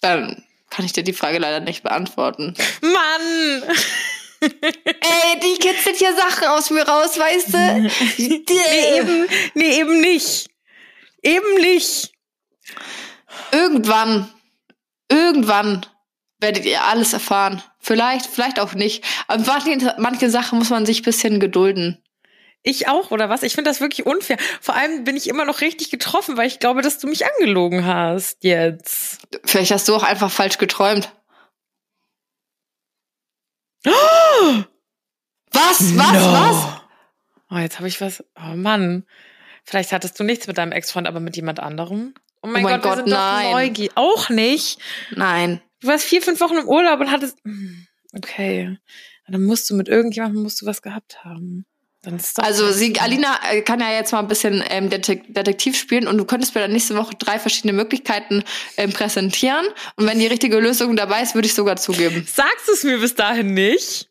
[SPEAKER 1] Dann kann ich dir die Frage leider nicht beantworten.
[SPEAKER 3] Mann!
[SPEAKER 1] Ey, die kitzelt hier Sachen aus mir raus, weißt du?
[SPEAKER 3] Nee, eben, nee, eben nicht. Eben nicht.
[SPEAKER 1] Irgendwann, irgendwann werdet ihr alles erfahren. Vielleicht, vielleicht auch nicht. Aber manche, manche Sachen muss man sich ein bisschen gedulden.
[SPEAKER 3] Ich auch, oder was? Ich finde das wirklich unfair. Vor allem bin ich immer noch richtig getroffen, weil ich glaube, dass du mich angelogen hast jetzt.
[SPEAKER 1] Vielleicht hast du auch einfach falsch geträumt. Was? Was? Was?
[SPEAKER 3] Oh, jetzt habe ich was. Oh Mann. Vielleicht hattest du nichts mit deinem Ex-Freund, aber mit jemand anderem. Oh mein,
[SPEAKER 1] Oh mein
[SPEAKER 3] Gott, wir
[SPEAKER 1] Gott,
[SPEAKER 3] sind doch
[SPEAKER 1] nein.
[SPEAKER 3] neugierig. Auch nicht.
[SPEAKER 1] Nein.
[SPEAKER 3] Du warst vier, fünf Wochen im Urlaub und hattest. Hm, Okay. Dann musst du mit irgendjemandem musst du was gehabt haben. Dann ist doch
[SPEAKER 1] Also sie, Alina äh, kann ja jetzt mal ein bisschen ähm, Detek Detektiv spielen und du könntest mir dann nächste Woche drei verschiedene Möglichkeiten ähm, präsentieren. Und wenn die richtige Lösung dabei ist, würde ich sogar zugeben.
[SPEAKER 3] Sagst du es mir bis dahin nicht?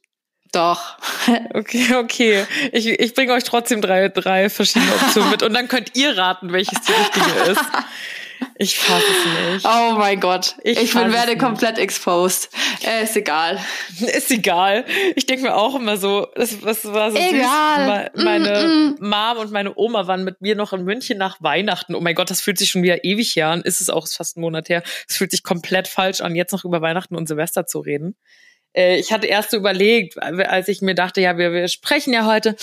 [SPEAKER 1] Doch.
[SPEAKER 3] Okay, okay. Ich, ich bringe euch trotzdem drei, drei verschiedene Optionen mit und dann könnt ihr raten, welches die richtige ist. Ich fasse es nicht.
[SPEAKER 1] Oh mein Gott.
[SPEAKER 3] Ich
[SPEAKER 1] Ich, bin, werde
[SPEAKER 3] nicht.
[SPEAKER 1] komplett exposed. Äh, ist egal.
[SPEAKER 3] Ist egal. Ich denke mir auch immer so, das, das war so
[SPEAKER 1] Egal.
[SPEAKER 3] süß. Me- Meine
[SPEAKER 1] Mm,
[SPEAKER 3] Mom und meine Oma waren mit mir noch in München nach Weihnachten. Oh mein Gott, das fühlt sich schon wieder ewig her an. Ist es auch ist fast ein Monat her. Es fühlt sich komplett falsch an, jetzt noch über Weihnachten und Silvester zu reden. Äh, Ich hatte erst so überlegt, als ich mir dachte, ja, wir, wir sprechen ja heute.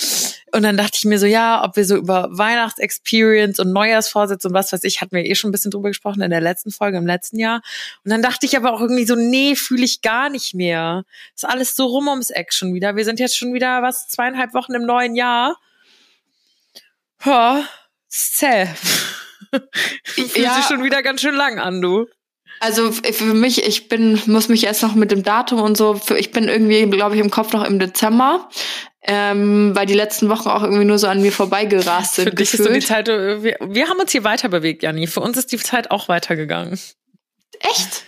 [SPEAKER 3] Und dann dachte ich mir so, ja, ob wir so über Weihnachtsexperience und Neujahrsvorsätze und was weiß ich, hatten wir eh schon ein bisschen drüber gesprochen in der letzten Folge im letzten Jahr. Und dann dachte ich aber auch irgendwie so, nee, fühle ich gar nicht mehr. Ist alles so rum ums Eck schon wieder. Wir sind jetzt schon wieder, was, zweieinhalb Wochen im neuen Jahr. Ja, ist zäh. Fühlt
[SPEAKER 1] Ja.
[SPEAKER 3] sich schon wieder ganz schön lang an, du.
[SPEAKER 1] Also für mich, ich bin, muss mich erst noch mit dem Datum und so, für, ich bin irgendwie, glaube ich, im Kopf noch im Dezember, ähm, weil die letzten Wochen auch irgendwie nur so an mir vorbeigerast sind.
[SPEAKER 3] Für dich ist so die
[SPEAKER 1] gefühlt.
[SPEAKER 3] Zeit, äh, wir, wir haben uns hier weiter bewegt, Janni. Für uns ist die Zeit auch weitergegangen.
[SPEAKER 1] Echt?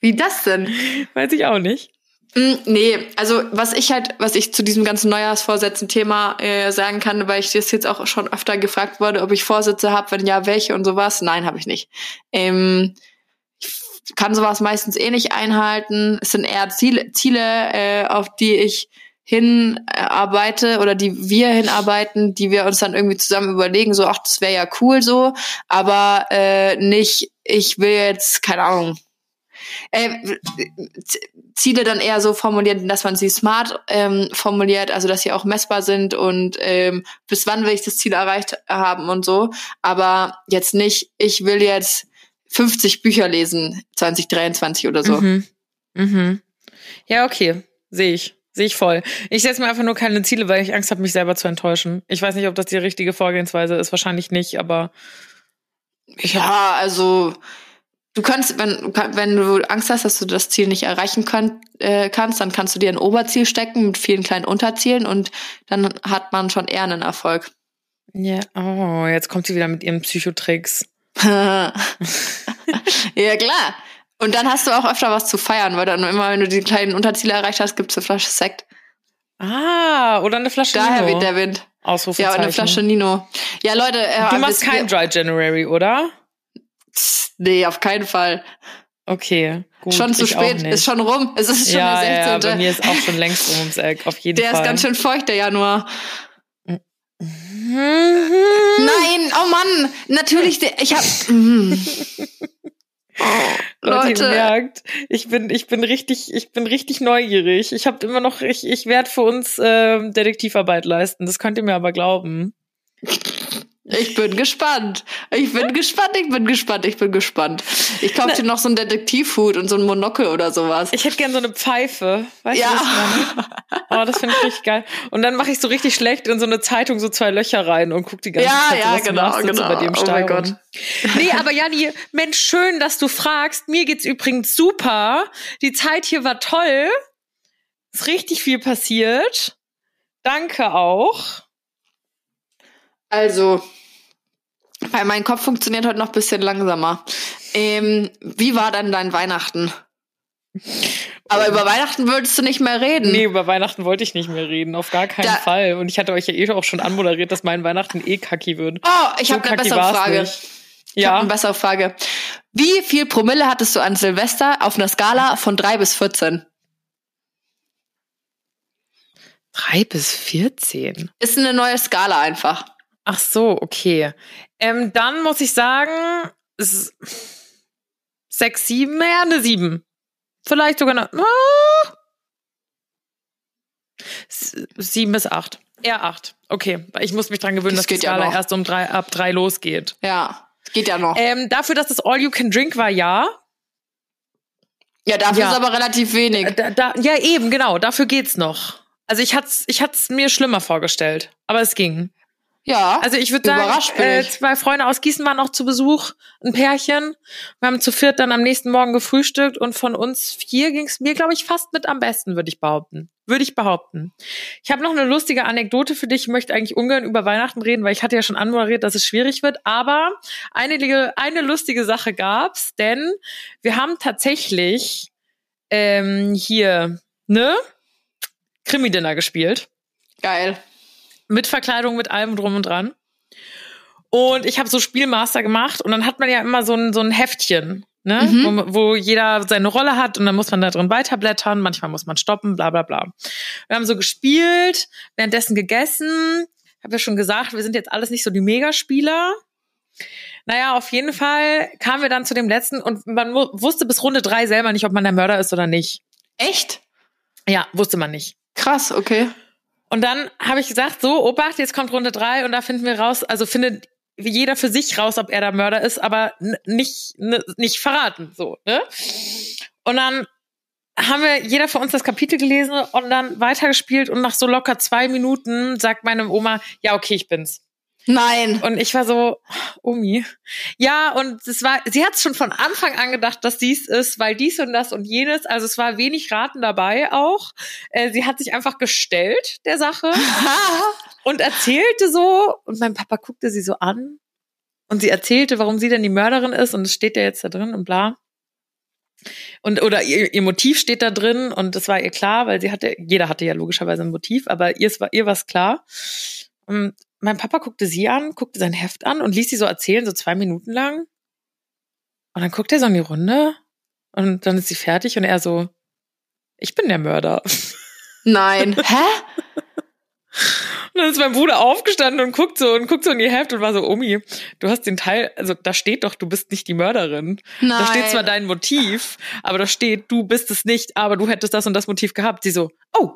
[SPEAKER 1] Wie das denn?
[SPEAKER 3] Weiß ich auch nicht.
[SPEAKER 1] Mm, Nee, also was ich halt, was ich zu diesem ganzen Neujahrsvorsätzen-Thema äh, sagen kann, weil ich das jetzt auch schon öfter gefragt wurde, ob ich Vorsätze habe, wenn ja, welche und sowas. Nein, habe ich nicht. Ähm, ich kann sowas meistens eh nicht einhalten. Es sind eher Ziele, Ziele äh, auf die ich hinarbeite oder die wir hinarbeiten, die wir uns dann irgendwie zusammen überlegen, so, ach, das wäre ja cool so, aber äh, nicht, ich will jetzt, keine Ahnung, äh, Ziele dann eher so formuliert, dass man sie smart ähm, formuliert, also dass sie auch messbar sind und ähm, bis wann will ich das Ziel erreicht haben und so. Aber jetzt nicht, ich will jetzt 50 Bücher lesen 2023 oder so.
[SPEAKER 3] Mhm. Mhm. Ja, okay. Sehe ich. Sehe ich voll. Ich setze mir einfach nur keine Ziele, weil ich Angst habe, mich selber zu enttäuschen. Ich weiß nicht, ob das die richtige Vorgehensweise ist. Wahrscheinlich nicht, aber
[SPEAKER 1] Ja, also du kannst, wenn, wenn du Angst hast, dass du das Ziel nicht erreichen könnt, äh, kannst, dann kannst du dir ein Oberziel stecken mit vielen kleinen Unterzielen und dann hat man schon eher einen Erfolg.
[SPEAKER 3] ja. Oh, jetzt kommt sie wieder mit ihren Psychotricks.
[SPEAKER 1] ja, klar. Und dann hast du auch öfter was zu feiern, weil dann immer, wenn du die kleinen Unterziele erreicht hast, gibt's eine Flasche Sekt.
[SPEAKER 3] Ah, oder eine Flasche
[SPEAKER 1] Daher
[SPEAKER 3] Nino.
[SPEAKER 1] weht der Wind. Ja,
[SPEAKER 3] Ausrufezeichen.
[SPEAKER 1] und eine Flasche Nino. Ja, Leute, äh,
[SPEAKER 3] Du machst kein Dry January, oder?
[SPEAKER 1] Nee, auf keinen Fall.
[SPEAKER 3] Okay, gut.
[SPEAKER 1] schon zu spät, ist schon rum. Es ist schon
[SPEAKER 3] ja, ja,
[SPEAKER 1] der
[SPEAKER 3] ja,
[SPEAKER 1] 16.
[SPEAKER 3] bei mir ist auch schon längst um ums Eck, auf jeden
[SPEAKER 1] der
[SPEAKER 3] Fall.
[SPEAKER 1] ist ganz schön feucht, der Januar. Nein, oh Mann, natürlich, der, ich hab. Mm. Oh,
[SPEAKER 3] Leute,
[SPEAKER 1] Leute,
[SPEAKER 3] merkt, ich bin, ich bin richtig, ich bin richtig neugierig. Ich habe immer noch, ich, ich werde für uns ähm, Detektivarbeit leisten. Das könnt ihr mir aber glauben.
[SPEAKER 1] Ich bin gespannt. Ich bin gespannt, ich bin gespannt, ich bin gespannt. Ich kauf dir noch so einen Detektivhut und so ein Monokel oder sowas.
[SPEAKER 3] Ich hätte gern so eine Pfeife. Weißt
[SPEAKER 1] Ja.
[SPEAKER 3] du, ich meine? Oh, das finde ich richtig geil. Und dann mache ich so richtig schlecht in so eine Zeitung so zwei Löcher rein und guck die ganze
[SPEAKER 1] Ja,
[SPEAKER 3] Zeit,
[SPEAKER 1] ja,
[SPEAKER 3] was du
[SPEAKER 1] genau,
[SPEAKER 3] machst, sitze
[SPEAKER 1] genau.
[SPEAKER 3] bei dir im
[SPEAKER 1] Oh mein. Gott.
[SPEAKER 3] Nee, aber Jani, Mensch, schön, dass du fragst. Mir geht's übrigens super. Die Zeit hier war toll. Ist richtig viel passiert. Danke auch.
[SPEAKER 1] Also, weil mein Kopf funktioniert heute noch ein bisschen langsamer. Ähm, wie war dann dein Weihnachten? Aber über Weihnachten würdest du nicht mehr reden.
[SPEAKER 3] Nee, über Weihnachten wollte ich nicht mehr reden, auf gar keinen
[SPEAKER 1] Da-
[SPEAKER 3] Fall. Und ich hatte euch ja eh auch schon anmoderiert, dass mein Weihnachten eh kacki wird.
[SPEAKER 1] Oh, ich
[SPEAKER 3] So
[SPEAKER 1] habe eine bessere Frage.
[SPEAKER 3] nicht.
[SPEAKER 1] Ich habe
[SPEAKER 3] Ja,
[SPEAKER 1] eine bessere Frage. Wie viel Promille hattest du an Silvester auf einer Skala von 3 bis 14?
[SPEAKER 3] drei bis 14.
[SPEAKER 1] Ist eine neue Skala einfach.
[SPEAKER 3] Ach so, okay. Ähm, dann muss ich sagen, sechs, sieben, ja, eine sieben. Vielleicht sogar eine, ah, sieben bis acht. Eher acht. Okay, ich muss mich dran gewöhnen,
[SPEAKER 1] Das
[SPEAKER 3] dass die
[SPEAKER 1] ja
[SPEAKER 3] Skala
[SPEAKER 1] noch.
[SPEAKER 3] erst um drei, ab drei losgeht.
[SPEAKER 1] Ja, geht ja noch.
[SPEAKER 3] Ähm, dafür, dass es All You Can Drink war, ja.
[SPEAKER 1] ja, dafür
[SPEAKER 3] ja.
[SPEAKER 1] ist aber relativ wenig.
[SPEAKER 3] Da, da, ja, eben, genau. Dafür geht's noch. Also ich hat's, ich hat's mir schlimmer vorgestellt, aber es ging.
[SPEAKER 1] Ja.
[SPEAKER 3] Also ich würde sagen, äh, zwei Freunde aus Gießen waren auch zu Besuch, ein Pärchen. Wir haben zu viert dann am nächsten Morgen gefrühstückt und von uns vier ging's mir, glaube ich, fast mit am besten, würde ich behaupten. Würde ich behaupten. Ich habe noch eine lustige Anekdote für dich. Ich möchte eigentlich ungern über Weihnachten reden, weil ich hatte ja schon anmoderiert, dass es schwierig wird. Aber eine, eine lustige Sache gab's, denn wir haben tatsächlich ähm, hier, ne? Krimi-Dinner gespielt
[SPEAKER 1] Geil.
[SPEAKER 3] Mit Verkleidung, mit allem drum und dran. Und ich habe so Spielmaster gemacht und dann hat man ja immer so ein, so ein Heftchen, ne?
[SPEAKER 1] Mhm.
[SPEAKER 3] Wo, wo jeder seine Rolle hat und dann muss man da drin weiterblättern, manchmal muss man stoppen, bla bla bla. Wir haben so gespielt, währenddessen gegessen. Habe ja schon gesagt, wir sind jetzt alles nicht so die Megaspieler. Naja, auf jeden Fall kamen wir dann zu dem letzten und man wusste bis Runde drei selber nicht, ob man der Mörder ist oder nicht.
[SPEAKER 1] Echt?
[SPEAKER 3] Ja, wusste man nicht.
[SPEAKER 1] Krass, okay.
[SPEAKER 3] Und dann habe ich gesagt, so, Obacht, jetzt kommt Runde drei und da finden wir raus, also findet jeder für sich raus, ob er der Mörder ist, aber nicht, nicht verraten, so, ne? Und dann haben wir jeder von uns das Kapitel gelesen und dann weitergespielt und nach so locker zwei Minuten sagt meine Oma, ja, okay, ich bin's.
[SPEAKER 1] Nein.
[SPEAKER 3] Und ich war so, Omi. Ja, und es war, sie hat schon von Anfang an gedacht, dass dies ist, weil dies und das und jenes. Also es war wenig Raten dabei auch. Äh, sie hat sich einfach gestellt der Sache und erzählte so. Und mein Papa guckte sie so an und sie erzählte, warum sie denn die Mörderin ist und es steht ja jetzt da drin und bla. Und oder ihr, ihr Motiv steht da drin und das war ihr klar, weil sie hatte, jeder hatte ja logischerweise ein Motiv, aber ihr war ihr klar. Und mein Papa guckte sie an, guckte sein Heft an und ließ sie so erzählen, so zwei Minuten lang. Und dann guckt er so in die Runde und dann ist sie fertig und er so, ich bin der Mörder.
[SPEAKER 1] Nein. Hä?
[SPEAKER 3] Und dann ist mein Bruder aufgestanden und guckt so und guckt so in ihr Heft und war so, Omi, du hast den Teil, also da steht doch, du bist nicht die Mörderin.
[SPEAKER 1] Nein.
[SPEAKER 3] Da steht zwar dein Motiv, aber da steht, du bist es nicht, aber du hättest das und das Motiv gehabt. Sie so, oh,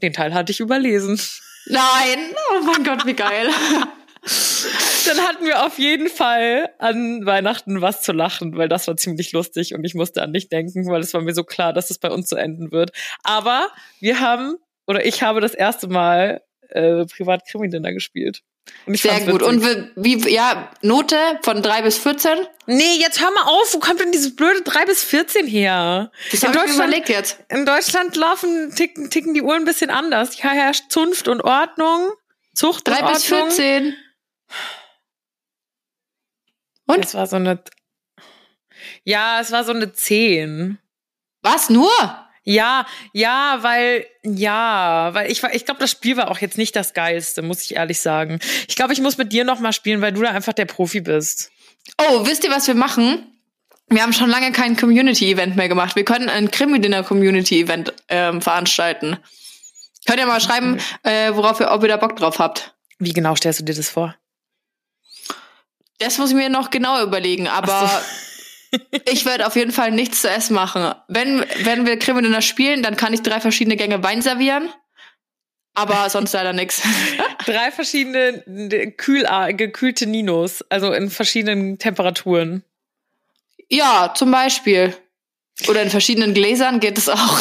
[SPEAKER 3] den Teil hatte ich überlesen.
[SPEAKER 1] Nein. Oh mein Gott, wie geil.
[SPEAKER 3] Dann hatten wir auf jeden Fall an Weihnachten was zu lachen, weil das war ziemlich lustig und ich musste an dich denken, weil es war mir so klar, dass es bei uns so enden wird. Aber wir haben, oder ich habe das erste Mal äh, privat Krimi-Dinner gespielt. Und ich
[SPEAKER 1] Sehr gut.
[SPEAKER 3] witzig.
[SPEAKER 1] Und wie, wie, ja, Note von drei bis 14?
[SPEAKER 3] Nee, jetzt hör mal auf, wo kommt denn dieses blöde 3 bis 14 her?
[SPEAKER 1] Das
[SPEAKER 3] in,
[SPEAKER 1] habe ich mir
[SPEAKER 3] Deutschland,
[SPEAKER 1] überlegt jetzt.
[SPEAKER 3] in Deutschland laufen, ticken, ticken die Uhren ein bisschen anders. Hier herrscht Zunft und Ordnung. Zucht
[SPEAKER 1] Drei
[SPEAKER 3] und
[SPEAKER 1] bis
[SPEAKER 3] Ordnung.
[SPEAKER 1] 14. Und?
[SPEAKER 3] Es war so eine. Ja, es war so eine 10.
[SPEAKER 1] Was? Nur?
[SPEAKER 3] Ja, ja, weil, ja, weil ich war, ich glaube, das Spiel war auch jetzt nicht das geilste, muss ich ehrlich sagen. Ich glaube, ich muss mit dir noch mal spielen, weil du da einfach der Profi bist.
[SPEAKER 1] Oh, wisst ihr, was wir machen? Wir haben schon lange kein Community-Event mehr gemacht. Wir können ein Krimi-Dinner-Community-Event ähm, veranstalten. Könnt ihr mal schreiben, äh, worauf ihr, ob ihr da Bock drauf habt.
[SPEAKER 3] Wie genau stellst du dir das vor?
[SPEAKER 1] Das muss ich mir noch genau überlegen, aber ich werde auf jeden Fall nichts zu essen machen. Wenn, wenn wir Krimi-Dinner spielen, dann kann ich drei verschiedene Gänge Wein servieren. Aber sonst leider nichts.
[SPEAKER 3] Drei verschiedene äh, kühl, gekühlte Ninos, also in verschiedenen Temperaturen.
[SPEAKER 1] Ja, zum Beispiel. Oder in verschiedenen Gläsern geht es auch.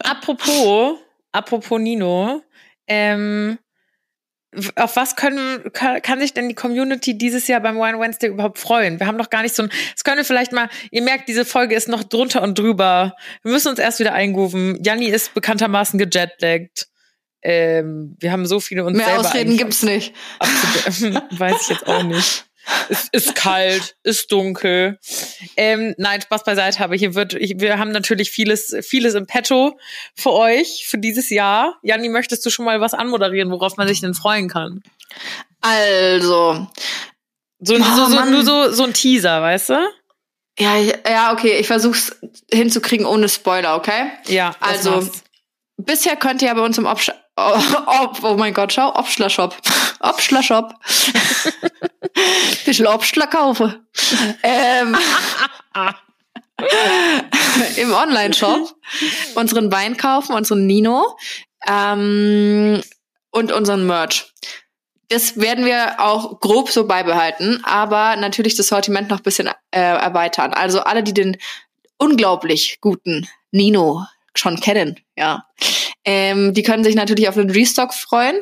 [SPEAKER 3] Apropos, apropos Nino, ähm, auf was können, kann, kann sich denn die Community dieses Jahr beim Wine Wednesday überhaupt freuen? Wir haben noch gar nicht so ein, das können vielleicht mal, ihr merkt, diese Folge ist noch drunter und drüber. Wir müssen uns erst wieder eingrooven. Janni ist bekanntermaßen gejetlaggt. Ähm, wir haben so viele uns
[SPEAKER 1] Mehr
[SPEAKER 3] selber
[SPEAKER 1] Ausreden gibt's nicht.
[SPEAKER 3] Weiß ich jetzt auch nicht. Es ist kalt, ist dunkel. Ähm, nein, Spaß beiseite habe. Hier wird, ich, wir haben natürlich vieles, vieles im Petto für euch für dieses Jahr. Janni, möchtest du schon mal was anmoderieren, worauf man sich denn freuen kann?
[SPEAKER 1] Also,
[SPEAKER 3] So,
[SPEAKER 1] Oh,
[SPEAKER 3] so, so
[SPEAKER 1] Mann.
[SPEAKER 3] nur so, so ein Teaser, weißt du?
[SPEAKER 1] ja, ja, okay, ich versuch's hinzukriegen ohne Spoiler, okay?
[SPEAKER 3] Ja.
[SPEAKER 1] Also,
[SPEAKER 3] machst.
[SPEAKER 1] Bisher könnt ihr ja bei uns im Obsch oh, oh, oh mein Gott, schau, Obstler-Shop. Obstler-Shop. Bisschen Obstler kaufen. Ähm, Im Online-Shop unseren Wein kaufen, unseren Nino ähm, und unseren Merch. Das werden wir auch grob so beibehalten, aber natürlich das Sortiment noch ein bisschen äh, erweitern. Also alle, die den unglaublich guten Nino schon kennen, ja, ähm, die können sich natürlich auf den Restock freuen.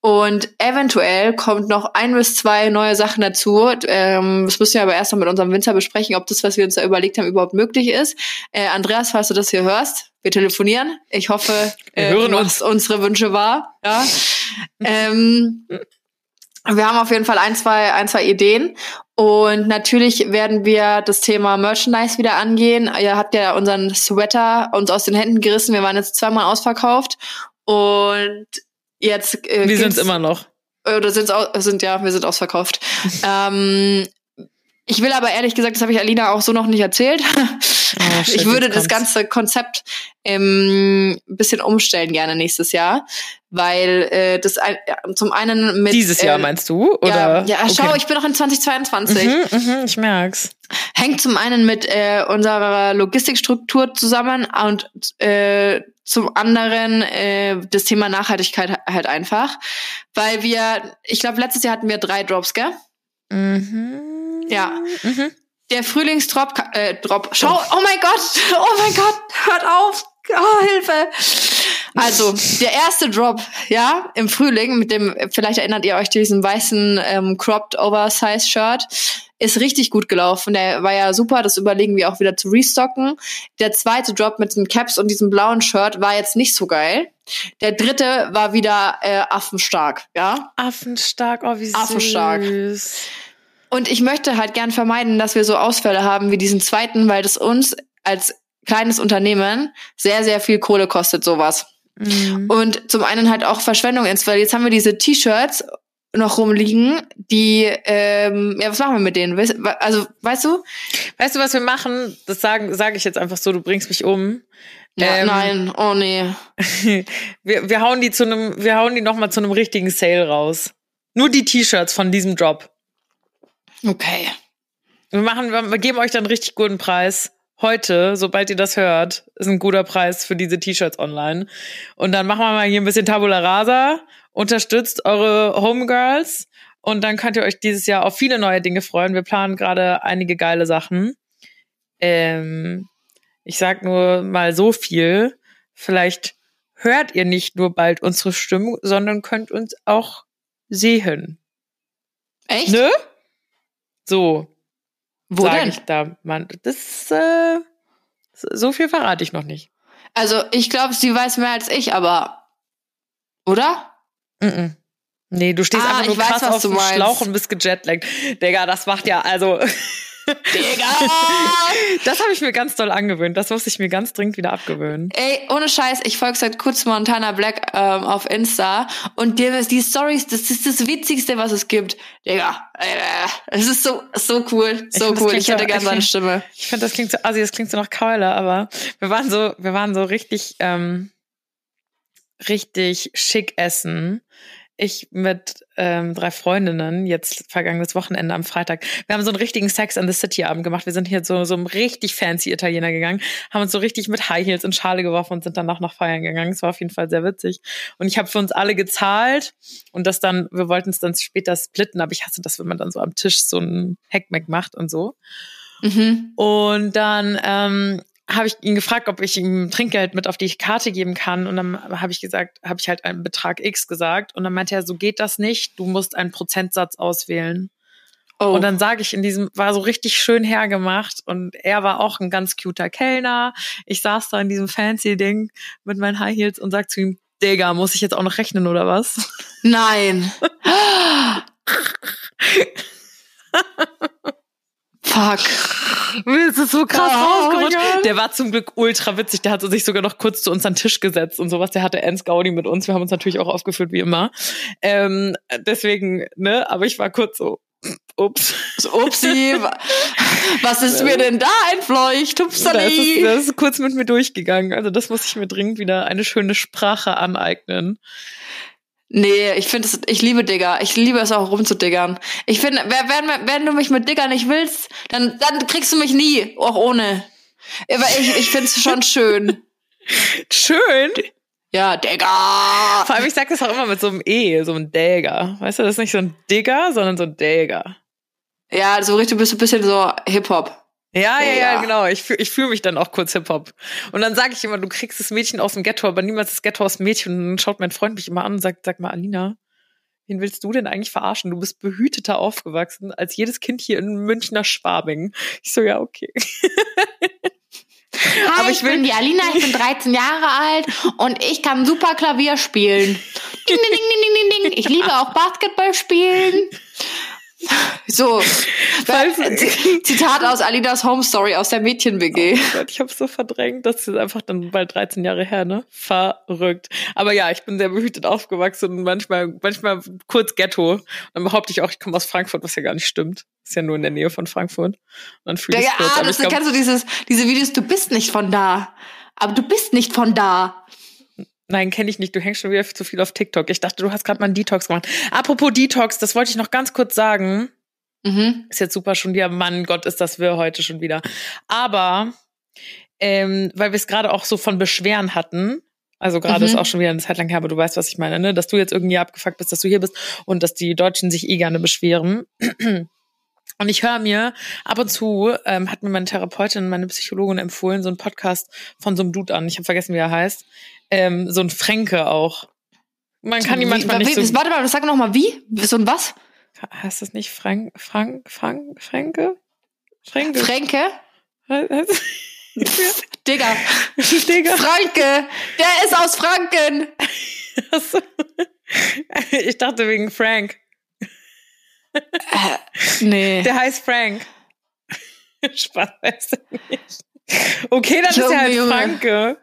[SPEAKER 1] Und eventuell kommt noch ein bis zwei neue Sachen dazu. Ähm, das müssen wir aber erst noch mit unserem Winzer besprechen, ob das, was wir uns da überlegt haben, überhaupt möglich ist. Äh, Andreas, falls du das hier hörst, wir telefonieren. Ich hoffe,
[SPEAKER 3] Wir
[SPEAKER 1] äh,
[SPEAKER 3] hören uns.
[SPEAKER 1] unsere Wünsche wahr. Ja. ähm, wir haben auf jeden Fall ein, zwei, ein, zwei Ideen. Und natürlich werden wir das Thema Merchandise wieder angehen. Ihr habt ja unseren Sweater uns aus den Händen gerissen. Wir waren jetzt zweimal ausverkauft. Und jetzt äh,
[SPEAKER 3] Wir sind's immer noch.
[SPEAKER 1] oder sind's au sind ja, wir sind ausverkauft. ähm, ich will aber ehrlich gesagt, das habe ich Alina auch so noch nicht erzählt.
[SPEAKER 3] Oh, shit,
[SPEAKER 1] ich würde das ganze Konzept ähm, ein bisschen umstellen gerne nächstes Jahr, weil äh, das ein, ja, zum einen mit
[SPEAKER 3] Dieses Jahr
[SPEAKER 1] äh,
[SPEAKER 3] meinst du? Oder?
[SPEAKER 1] ja, ja, schau,
[SPEAKER 3] Okay.
[SPEAKER 1] ich bin noch in 2022.
[SPEAKER 3] Mhm, mhm, ich merk's.
[SPEAKER 1] Hängt zum einen mit äh, unserer Logistikstruktur zusammen und äh, zum anderen äh, das Thema Nachhaltigkeit halt einfach, weil wir, ich glaube, letztes Jahr hatten wir drei Drops, gell?
[SPEAKER 3] Mhm.
[SPEAKER 1] Ja.
[SPEAKER 3] Mhm.
[SPEAKER 1] Der Frühlingsdrop, äh, Drop, schau, oh mein Gott, oh mein Gott, hört auf, oh, Hilfe. Also, der erste Drop, ja, im Frühling, mit dem, vielleicht erinnert ihr euch diesen weißen ähm, cropped Oversize Shirt, ist richtig gut gelaufen. Der war ja super, das überlegen wir auch wieder zu restocken. Der zweite Drop mit den Caps und diesem blauen Shirt war jetzt nicht so geil. Der dritte war wieder äh, affenstark, ja.
[SPEAKER 3] Affenstark, oh wie süß.
[SPEAKER 1] Affenstark. Und ich möchte halt gern vermeiden, dass wir so Ausfälle haben wie diesen zweiten, weil das uns als kleines Unternehmen sehr, sehr viel Kohle kostet sowas.
[SPEAKER 3] Mhm.
[SPEAKER 1] Und zum einen halt auch Verschwendung ist, weil jetzt haben wir diese T-Shirts noch rumliegen, die, ähm, ja, was machen wir mit denen? Also, weißt du?
[SPEAKER 3] Weißt du, was wir machen? Das sagen sage ich jetzt einfach so, du bringst mich um.
[SPEAKER 1] Ja,
[SPEAKER 3] Ähm,
[SPEAKER 1] nein, oh nee.
[SPEAKER 3] Wir, wir hauen die zu einem, wir hauen die noch mal zu einem richtigen Sale raus. Nur die T-Shirts von diesem Job.
[SPEAKER 1] Okay.
[SPEAKER 3] Wir machen, wir wir geben euch dann einen richtig guten Preis. Heute, sobald ihr das hört, ist ein guter Preis für diese T-Shirts online. Und dann machen wir mal hier ein bisschen Tabula Rasa, unterstützt eure Homegirls und dann könnt ihr euch dieses Jahr auf viele neue Dinge freuen. Wir planen gerade einige geile Sachen. Ähm, ich sag nur mal so viel. Vielleicht hört ihr nicht nur bald unsere Stimmen, sondern könnt uns auch sehen.
[SPEAKER 1] Echt?
[SPEAKER 3] Ne? So,
[SPEAKER 1] Wo
[SPEAKER 3] sag
[SPEAKER 1] denn?
[SPEAKER 3] ich da, Mann. Das, äh, so viel verrate ich noch nicht.
[SPEAKER 1] Also, ich glaube, sie weiß mehr als ich, aber. Oder?
[SPEAKER 3] Mm Nee, du stehst
[SPEAKER 1] Ah,
[SPEAKER 3] einfach nur
[SPEAKER 1] weiß,
[SPEAKER 3] krass
[SPEAKER 1] was
[SPEAKER 3] auf dem. Schlauch und bist gejetlaggt. Digga, das macht ja, also,
[SPEAKER 1] Digga!
[SPEAKER 3] das habe ich mir ganz doll angewöhnt. Das muss ich mir ganz dringend wieder abgewöhnen.
[SPEAKER 1] Ey, ohne Scheiß, ich folge seit kurzem Montana Black ähm, auf Insta und die, die Stories, das ist das Witzigste, was es gibt. Digga, äh, es ist so, so cool,
[SPEAKER 3] Ich
[SPEAKER 1] so
[SPEAKER 3] find, das
[SPEAKER 1] cool. Ich hätte
[SPEAKER 3] so-
[SPEAKER 1] gern
[SPEAKER 3] ich
[SPEAKER 1] seine
[SPEAKER 3] find-
[SPEAKER 1] Stimme.
[SPEAKER 3] Ich finde, das klingt so assi, das klingt so nach Keule, aber wir waren so, wir waren so richtig, ähm, richtig schick essen. Ich mit ähm, drei Freundinnen, jetzt vergangenes Wochenende am Freitag. Wir haben so einen richtigen Sex and the City Abend gemacht. Wir sind hier so so einem richtig fancy Italiener gegangen, haben uns so richtig mit High Heels in Schale geworfen und sind danach noch feiern gegangen. Es war auf jeden Fall sehr witzig. Und ich habe für uns alle gezahlt und das dann, wir wollten es dann später splitten, aber ich hasse das, wenn man dann so am Tisch so ein Heckmeck macht und so.
[SPEAKER 1] Mhm.
[SPEAKER 3] Und dann ähm, habe ich ihn gefragt, ob ich ihm Trinkgeld mit auf die Karte geben kann. Und dann habe ich gesagt, habe ich halt einen Betrag X gesagt. Und dann meinte er, so geht das nicht. Du musst einen Prozentsatz auswählen.
[SPEAKER 1] Oh.
[SPEAKER 3] Und dann sage ich in diesem, war so richtig schön hergemacht. Und er war auch ein ganz cuter Kellner. Ich saß da in diesem fancy Ding mit meinen High Heels und sag zu ihm, Digga, muss ich jetzt auch noch rechnen oder was?
[SPEAKER 1] Nein. Fuck.
[SPEAKER 3] Das ist so krass
[SPEAKER 1] Oh
[SPEAKER 3] rausgerutscht. Der war zum Glück ultra witzig. Der hat sich sogar noch kurz zu uns an den Tisch gesetzt und sowas. Der hatte Ernst Gaudi mit uns. Wir haben uns natürlich auch aufgeführt, wie immer. Ähm, deswegen, ne, aber ich war kurz so, ups.
[SPEAKER 1] Upsi, wa- was ist mir denn da entfleucht?
[SPEAKER 3] Das
[SPEAKER 1] Upsali.
[SPEAKER 3] das ist kurz mit mir durchgegangen. Also das muss ich mir dringend wieder eine schöne Sprache aneignen.
[SPEAKER 1] Nee, ich finde es, ich liebe Digger. Ich liebe es auch rumzudiggern. Ich finde, wenn, wenn du mich mit Digger nicht willst, dann, dann kriegst du mich nie, auch ohne. Aber ich, ich finde es schon schön.
[SPEAKER 3] Schön.
[SPEAKER 1] Ja, Digger.
[SPEAKER 3] Vor allem, ich sag das auch immer mit so einem E, so einem Däger. Weißt du, das ist nicht so ein Digger, sondern so ein Däger.
[SPEAKER 1] Ja, so richtig bist du ein bisschen so Hip-Hop.
[SPEAKER 3] Ja, ja, ja,
[SPEAKER 1] Ja.
[SPEAKER 3] genau. Ich fühle ich fühl mich dann auch kurz Hip-Hop. Und dann sage ich immer, du kriegst das Mädchen aus dem Ghetto, aber niemals das Ghetto aus dem Mädchen. Und dann schaut mein Freund mich immer an und sagt, sag mal, Alina, wen willst du denn eigentlich verarschen? Du bist behüteter aufgewachsen als jedes Kind hier in Münchner Schwabing. Ich so, ja, okay.
[SPEAKER 1] Hi,
[SPEAKER 3] Aber ich will-
[SPEAKER 1] die Alina, ich bin 13 Jahre alt und ich kann super Klavier spielen. Ding, ding, ding, ding, ding, ding. Ich liebe auch Basketball spielen. So, Zitat aus Alinas Home Story aus der Mädchen-WG.
[SPEAKER 3] Oh Gott, ich habe so verdrängt, das ist einfach dann bald 13 Jahre her, ne? Verrückt. Aber ja, ich bin sehr behütet aufgewachsen und manchmal, manchmal kurz Ghetto. Und dann behaupte ich auch, ich komme aus Frankfurt, was ja gar nicht stimmt. Ist ja nur in der Nähe von Frankfurt. Und dann fühle ich
[SPEAKER 1] Ja,
[SPEAKER 3] kurz.
[SPEAKER 1] ah, das
[SPEAKER 3] glaub,
[SPEAKER 1] kennst du dieses, diese Videos, du bist nicht von da. Aber du bist nicht von da.
[SPEAKER 3] Nein, kenne ich nicht. Du hängst schon wieder zu viel auf TikTok. Ich dachte, du hast gerade mal einen Detox gemacht. Apropos Detox, das wollte ich noch ganz kurz sagen.
[SPEAKER 1] Mhm.
[SPEAKER 3] Ist jetzt super schon wieder, Mann Gott, ist das wir heute schon wieder. Aber, ähm, weil wir es gerade auch so von Beschweren hatten, also gerade
[SPEAKER 1] Mhm.
[SPEAKER 3] ist auch schon wieder eine Zeit lang her, aber du weißt, was ich meine, ne? Dass du jetzt irgendwie abgefuckt bist, dass du hier bist und dass die Deutschen sich eh gerne beschweren. Und ich höre mir ab und zu, ähm, hat mir meine Therapeutin, meine Psychologin empfohlen, so einen Podcast von so einem Dude an. Ich habe vergessen, wie er heißt. Ähm, so ein Fränke auch. Man kann
[SPEAKER 1] Wie-
[SPEAKER 3] manchmal
[SPEAKER 1] wie,
[SPEAKER 3] nicht so.
[SPEAKER 1] Warte mal, sag noch mal wie? So ein was?
[SPEAKER 3] Heißt das nicht Frank, Frank, Frank, Fränke? Fränke?
[SPEAKER 1] Fränke? Digga.
[SPEAKER 3] Digga.
[SPEAKER 1] Franke! Der ist aus Franken!
[SPEAKER 3] Ich dachte wegen Frank.
[SPEAKER 1] Nee.
[SPEAKER 3] Der heißt Frank. Spaß, weiß ich nicht. Okay, dann ist
[SPEAKER 1] Junge,
[SPEAKER 3] er halt. Franke.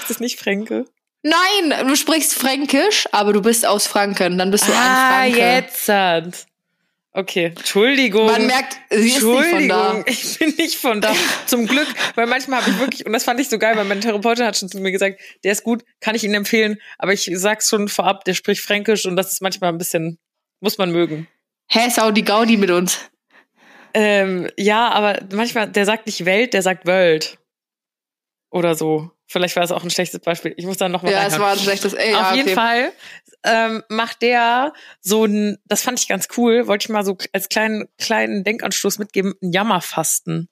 [SPEAKER 3] Ist das nicht Fränke?
[SPEAKER 1] Nein, du sprichst Fränkisch, aber du bist aus Franken. Dann bist du
[SPEAKER 3] ah,
[SPEAKER 1] ein Franke.
[SPEAKER 3] jetzt hat. Okay, Entschuldigung.
[SPEAKER 1] Man merkt, sie ist nicht von
[SPEAKER 3] Entschuldigung,
[SPEAKER 1] da.
[SPEAKER 3] ich bin nicht von da. Zum Glück, weil manchmal habe ich wirklich, und das fand ich so geil, weil meine Therapeutin hat schon zu mir gesagt, der ist gut, kann ich Ihnen empfehlen, aber ich sag's schon vorab, der spricht Fränkisch und das ist manchmal ein bisschen, muss man mögen.
[SPEAKER 1] Hä, Saudi Gaudi mit uns.
[SPEAKER 3] Ähm, ja, aber manchmal, der sagt nicht Welt, der sagt Welt. Oder so. Vielleicht war das auch ein schlechtes Beispiel. Ich muss da noch mal
[SPEAKER 1] Ja, es war ein schlechtes. Ey, ja,
[SPEAKER 3] Auf jeden
[SPEAKER 1] okay.
[SPEAKER 3] Fall ähm, macht der so ein, das fand ich ganz cool, wollte ich mal so als kleinen, kleinen Denkanstoß mitgeben, ein Jammerfasten.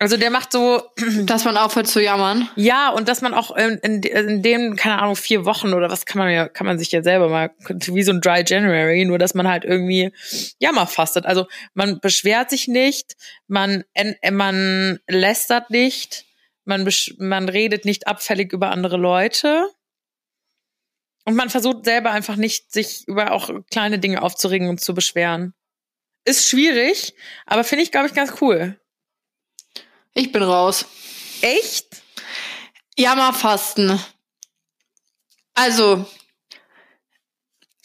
[SPEAKER 3] Also der macht so,
[SPEAKER 1] Dass man aufhört zu jammern.
[SPEAKER 3] ja, und dass man auch in, in, in dem, keine Ahnung, vier Wochen oder was kann man ja, kann man sich ja selber mal, wie so ein Dry January, nur dass man halt irgendwie Jammer fastet. Also man beschwert sich nicht, man, man lästert nicht, man, besch- man redet nicht abfällig über andere Leute. Und man versucht selber einfach nicht, sich über auch kleine Dinge aufzuregen und zu beschweren. Ist schwierig, aber finde ich, glaube ich, ganz cool.
[SPEAKER 1] Ich bin raus.
[SPEAKER 3] Echt?
[SPEAKER 1] Jammerfasten. Also,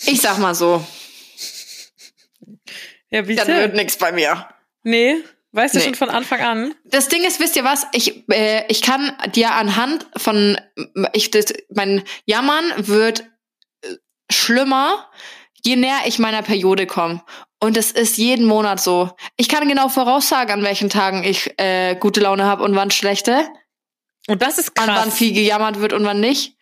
[SPEAKER 1] ich sag mal so,
[SPEAKER 3] Ja,
[SPEAKER 1] das
[SPEAKER 3] bitte.
[SPEAKER 1] wird nix bei mir.
[SPEAKER 3] Nee, weißt du
[SPEAKER 1] Nee.
[SPEAKER 3] schon von Anfang an?
[SPEAKER 1] Das Ding ist, wisst ihr was? Ich, äh, ich kann dir anhand von, ich, das, mein Jammern wird äh, schlimmer, je näher ich meiner Periode komme. Und es ist jeden Monat so. Ich kann genau voraussagen, an welchen Tagen ich äh, gute Laune habe und wann schlechte.
[SPEAKER 3] Und das ist
[SPEAKER 1] An wann
[SPEAKER 3] krass.
[SPEAKER 1] viel gejammert wird und wann nicht.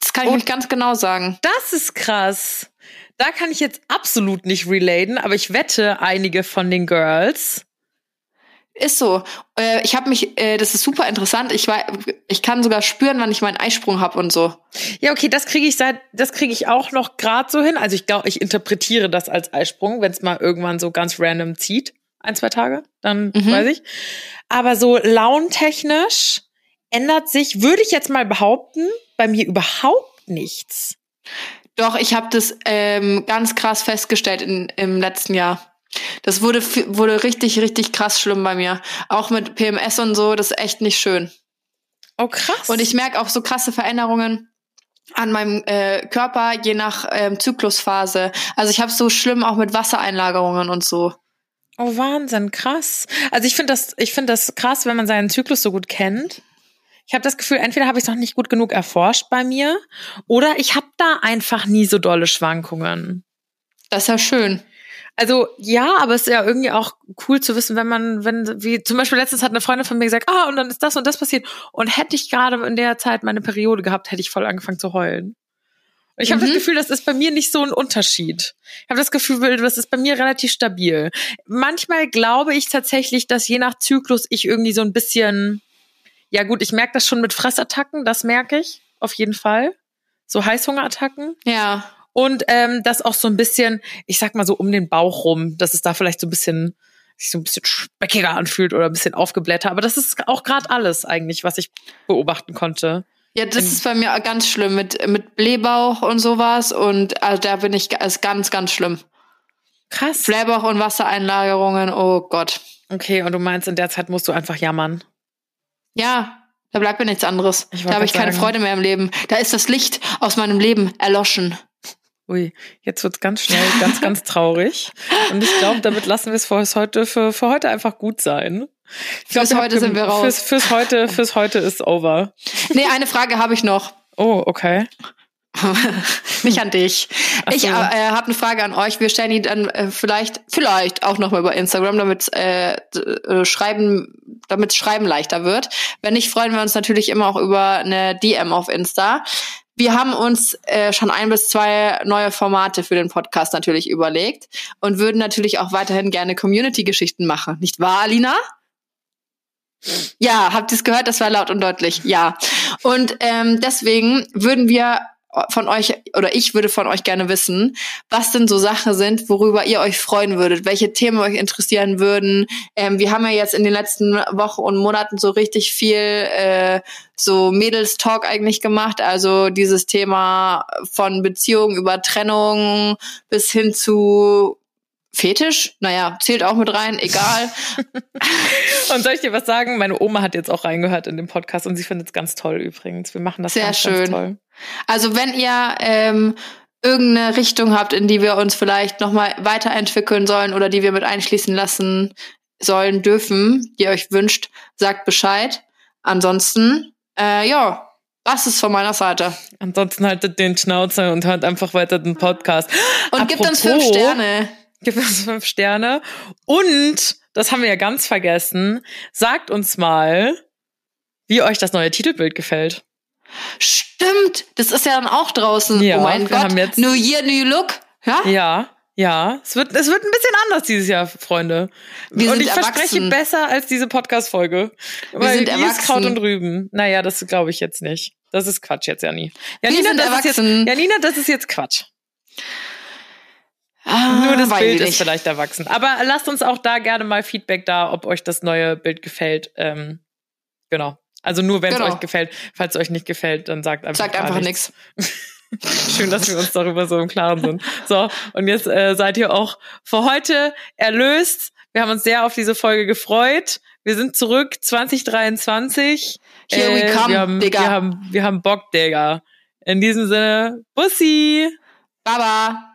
[SPEAKER 1] Das kann ich
[SPEAKER 3] Und-
[SPEAKER 1] euch ganz genau sagen.
[SPEAKER 3] Das ist krass. Da kann ich jetzt absolut nicht relaten, aber ich wette, einige von den Girls.
[SPEAKER 1] Ist so. Äh, ich habe mich, äh, das ist super interessant. Ich, wei- ich kann sogar spüren, wann ich meinen Eisprung hab und so.
[SPEAKER 3] Ja, okay, das kriege ich seit, das kriege ich auch noch grad so hin. Also ich glaube, ich interpretiere das als Eisprung, wenn es mal irgendwann so ganz random zieht, ein, zwei Tage, dann
[SPEAKER 1] Mhm.
[SPEAKER 3] weiß ich. Aber so launtechnisch ändert sich, würde ich jetzt mal behaupten, bei mir überhaupt nichts.
[SPEAKER 1] Doch, ich habe das ähm, ganz krass festgestellt in, im letzten Jahr. Das wurde, wurde richtig, richtig krass schlimm bei mir. Auch mit PMS und so, das ist echt nicht schön.
[SPEAKER 3] Oh, krass.
[SPEAKER 1] Und ich merke auch so krasse Veränderungen an meinem äh, Körper, je nach ähm, Zyklusphase. Also ich habe so schlimm auch mit Wassereinlagerungen und so.
[SPEAKER 3] Oh, Wahnsinn, krass. Also ich finde das, ich finde das krass, wenn man seinen Zyklus so gut kennt. Ich habe das Gefühl, entweder habe ich es noch nicht gut genug erforscht bei mir oder ich habe da einfach nie so dolle Schwankungen.
[SPEAKER 1] Das ist ja schön.
[SPEAKER 3] Also ja, aber es ist ja irgendwie auch cool zu wissen, wenn man, wenn, wie zum Beispiel letztens hat eine Freundin von mir gesagt, ah, und dann ist das und das passiert. Und hätte ich gerade in der Zeit meine Periode gehabt, hätte ich voll angefangen zu heulen. Ich habe
[SPEAKER 1] Mhm.
[SPEAKER 3] das Gefühl, das ist bei mir nicht so ein Unterschied. Ich habe das Gefühl, das ist bei mir relativ stabil. Manchmal glaube ich tatsächlich, dass je nach Zyklus ich irgendwie so ein bisschen, ja gut, ich merke das schon mit Fressattacken, das merke ich auf jeden Fall. So Heißhungerattacken.
[SPEAKER 1] Ja.
[SPEAKER 3] Und ähm, das auch so ein bisschen, ich sag mal so um den Bauch rum, dass es da vielleicht so ein bisschen sich so ein bisschen speckiger anfühlt oder ein bisschen aufgeblätter. Aber das ist auch gerade alles eigentlich, was ich beobachten konnte.
[SPEAKER 1] Ja, das ist bei mir ganz schlimm mit, mit Blähbauch und sowas. Und also da bin ich ist ganz, ganz schlimm.
[SPEAKER 3] Krass.
[SPEAKER 1] Blähbauch und Wassereinlagerungen, oh Gott.
[SPEAKER 3] Okay, und du meinst, in der Zeit musst du einfach jammern.
[SPEAKER 1] Ja, da bleibt mir nichts anderes. Da habe ich keine
[SPEAKER 3] sagen.
[SPEAKER 1] Freude mehr im Leben. Da ist das Licht aus meinem Leben erloschen.
[SPEAKER 3] Ui, jetzt wird's ganz schnell, ganz, ganz traurig. Und ich glaube, damit lassen wir es für heute, für, für heute einfach gut sein. Ich glaub,
[SPEAKER 1] Fürs heute sind wir raus.
[SPEAKER 3] Fürs, fürs heute, fürs heute ist over.
[SPEAKER 1] Nee, eine Frage habe ich noch.
[SPEAKER 3] Oh, okay.
[SPEAKER 1] Nicht an dich.
[SPEAKER 3] Ach
[SPEAKER 1] Ich
[SPEAKER 3] so.
[SPEAKER 1] äh, habe eine Frage an euch. Wir stellen die dann äh, vielleicht, vielleicht auch nochmal über Instagram, damit äh, äh, schreiben, damit schreiben leichter wird. Wenn nicht, freuen wir uns natürlich immer auch über eine DM auf Insta. Wir haben uns äh, schon ein bis zwei neue Formate für den Podcast natürlich überlegt und würden natürlich auch weiterhin gerne Community-Geschichten machen. Nicht wahr, Alina? Ja, habt ihr es gehört? Das war laut und deutlich. Ja. Und ähm, deswegen würden wir von euch oder ich würde von euch gerne wissen, was denn so Sachen sind, worüber ihr euch freuen würdet, welche Themen euch interessieren würden. Ähm, wir haben ja jetzt in den letzten Wochen und Monaten so richtig viel äh, so Mädels-Talk eigentlich gemacht, also dieses Thema von Beziehung über Trennung bis hin zu Fetisch? Naja, zählt auch mit rein, egal.
[SPEAKER 3] und soll ich dir was sagen? Meine Oma hat jetzt auch reingehört in den Podcast und sie findet es ganz toll übrigens. Wir machen das
[SPEAKER 1] Sehr
[SPEAKER 3] ganz,
[SPEAKER 1] schön.
[SPEAKER 3] ganz toll.
[SPEAKER 1] Also wenn ihr ähm, irgendeine Richtung habt, in die wir uns vielleicht nochmal weiterentwickeln sollen oder die wir mit einschließen lassen sollen, dürfen, die ihr euch wünscht, sagt Bescheid. Ansonsten, äh, ja, das ist von meiner Seite.
[SPEAKER 3] Ansonsten haltet den Schnauzer und hört einfach weiter den Podcast.
[SPEAKER 1] Und gibt uns fünf
[SPEAKER 3] Apropos,
[SPEAKER 1] Sterne.
[SPEAKER 3] Gibt uns fünf Sterne. Und, das haben wir ja ganz vergessen, sagt uns mal, wie euch das neue Titelbild gefällt.
[SPEAKER 1] Stimmt, das ist ja dann auch draußen.
[SPEAKER 3] Ja,
[SPEAKER 1] oh mein Gott, New Year, New Look. Ja?
[SPEAKER 3] Ja, ja. Es wird, es wird ein bisschen anders dieses Jahr, Freunde.
[SPEAKER 1] Wir
[SPEAKER 3] und ich verspreche
[SPEAKER 1] erwachsen.
[SPEAKER 3] besser als diese Podcast-Folge. Weil
[SPEAKER 1] sind
[SPEAKER 3] ist
[SPEAKER 1] erwachsen.
[SPEAKER 3] Kraut und Rüben. Naja, das glaube ich jetzt nicht. Das ist Quatsch jetzt, Janni. Janina, ist jetzt. Janina, das ist jetzt Quatsch.
[SPEAKER 1] Ah,
[SPEAKER 3] Nur das Bild ist vielleicht erwachsen. Aber lasst uns auch da gerne mal Feedback da, ob euch das neue Bild gefällt. Ähm, genau. Also nur wenn es
[SPEAKER 1] Genau.
[SPEAKER 3] euch gefällt. Falls es euch nicht gefällt, dann sagt einfach
[SPEAKER 1] Sagt einfach nichts.
[SPEAKER 3] Schön, dass wir uns darüber so im Klaren sind. So, und jetzt äh, seid ihr auch für heute erlöst. Wir haben uns sehr auf diese Folge gefreut. Wir sind zurück 2023.
[SPEAKER 1] Here we come,
[SPEAKER 3] wir haben,
[SPEAKER 1] Digga.
[SPEAKER 3] Wir haben, wir haben Bock, Digga. In diesem Sinne, Bussi!
[SPEAKER 1] Baba.